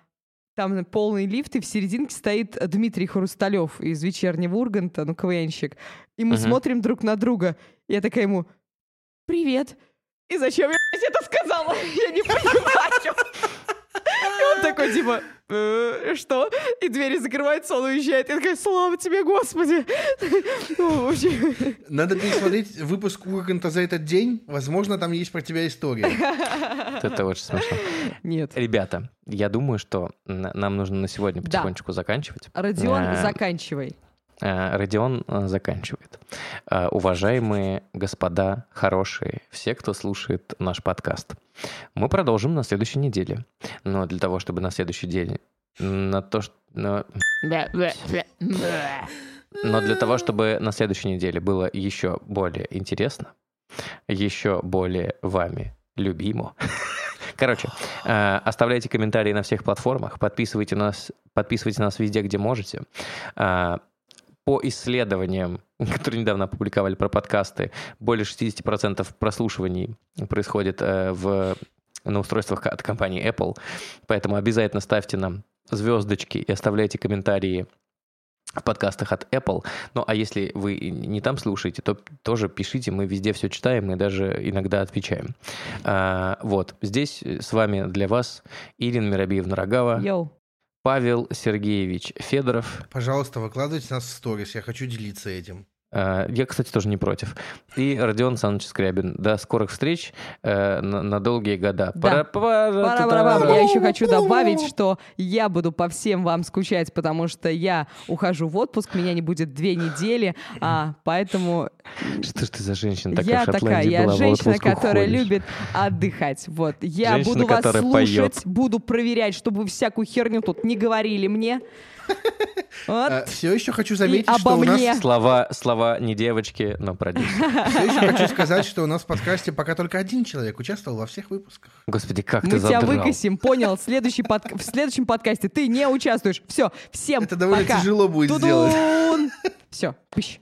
там полный лифт, и в серединке стоит Дмитрий Хрусталев из «Вечернего Урганта», ну, КВНщик. И мы Мгм. смотрим друг на друга. Я такая ему «Привет». И зачем я это сказала? Я не понимаю. И он такой, типа, «Э, что? И двери закрываются, он уезжает. Я такая, слава тебе, Господи. Ну. Надо пересмотреть выпуск Урганта за этот день. Возможно, там есть про тебя история. Это очень смешно. Нет. Rебята, я думаю, что нам нужно на сегодня потихонечку заканчивать. Родион, Э, заканчивай. Э, Родион э, заканчивает. Э, Уважаемые господа, хорошие, все, кто слушает наш подкаст, мы продолжим на следующей неделе. Но для того, чтобы на следующий день на то, что... на- Но для того, чтобы на следующей неделе было еще более интересно, еще более вами любимо. Короче, э, оставляйте комментарии на всех платформах, подписывайте нас, подписывайте нас везде, где можете. Э, По исследованиям, которые недавно опубликовали про подкасты, более 60% прослушиваний происходит э, в, на устройствах от компании Apple. Поэтому обязательно ставьте нам звездочки и оставляйте комментарии в подкастах от Apple. Ну, а если вы не там слушаете, то тоже пишите, мы везде все читаем и даже иногда отвечаем. А, вот, здесь с вами для вас Ирина Миробиевна Рогава, Йоу. Павел Сергеевич Федоров. Пожалуйста, выкладывайте нас в сторис. Я хочу делиться этим. А, Я, кстати, тоже не против. И Родион Саныч Скрябин. До скорых встреч э, на, на долгие года. Да. Я еще хочу добавить, что я буду по всем вам скучать, потому что я ухожу в отпуск, меня не будет две недели, а, поэтому Что ж ты за женщина такая я такая, я женщина, которая уходишь? любит отдыхать. Вот, я Женщина, буду вас слушать, поет. буду проверять, чтобы вы всякую херню тут не говорили мне. Вот. все еще хочу заметить, обо что у нас... Слова, слова не девочки, но продюсер. Все еще хочу сказать, что у нас в подкасте пока только один человек участвовал во всех выпусках. Господи, как Мы ты тебя задрал. выкосим, понял? Следующий подка- В следующем подкасте ты не участвуешь. Все, всем Это довольно пока. тяжело будет сделать. Все, пыщ.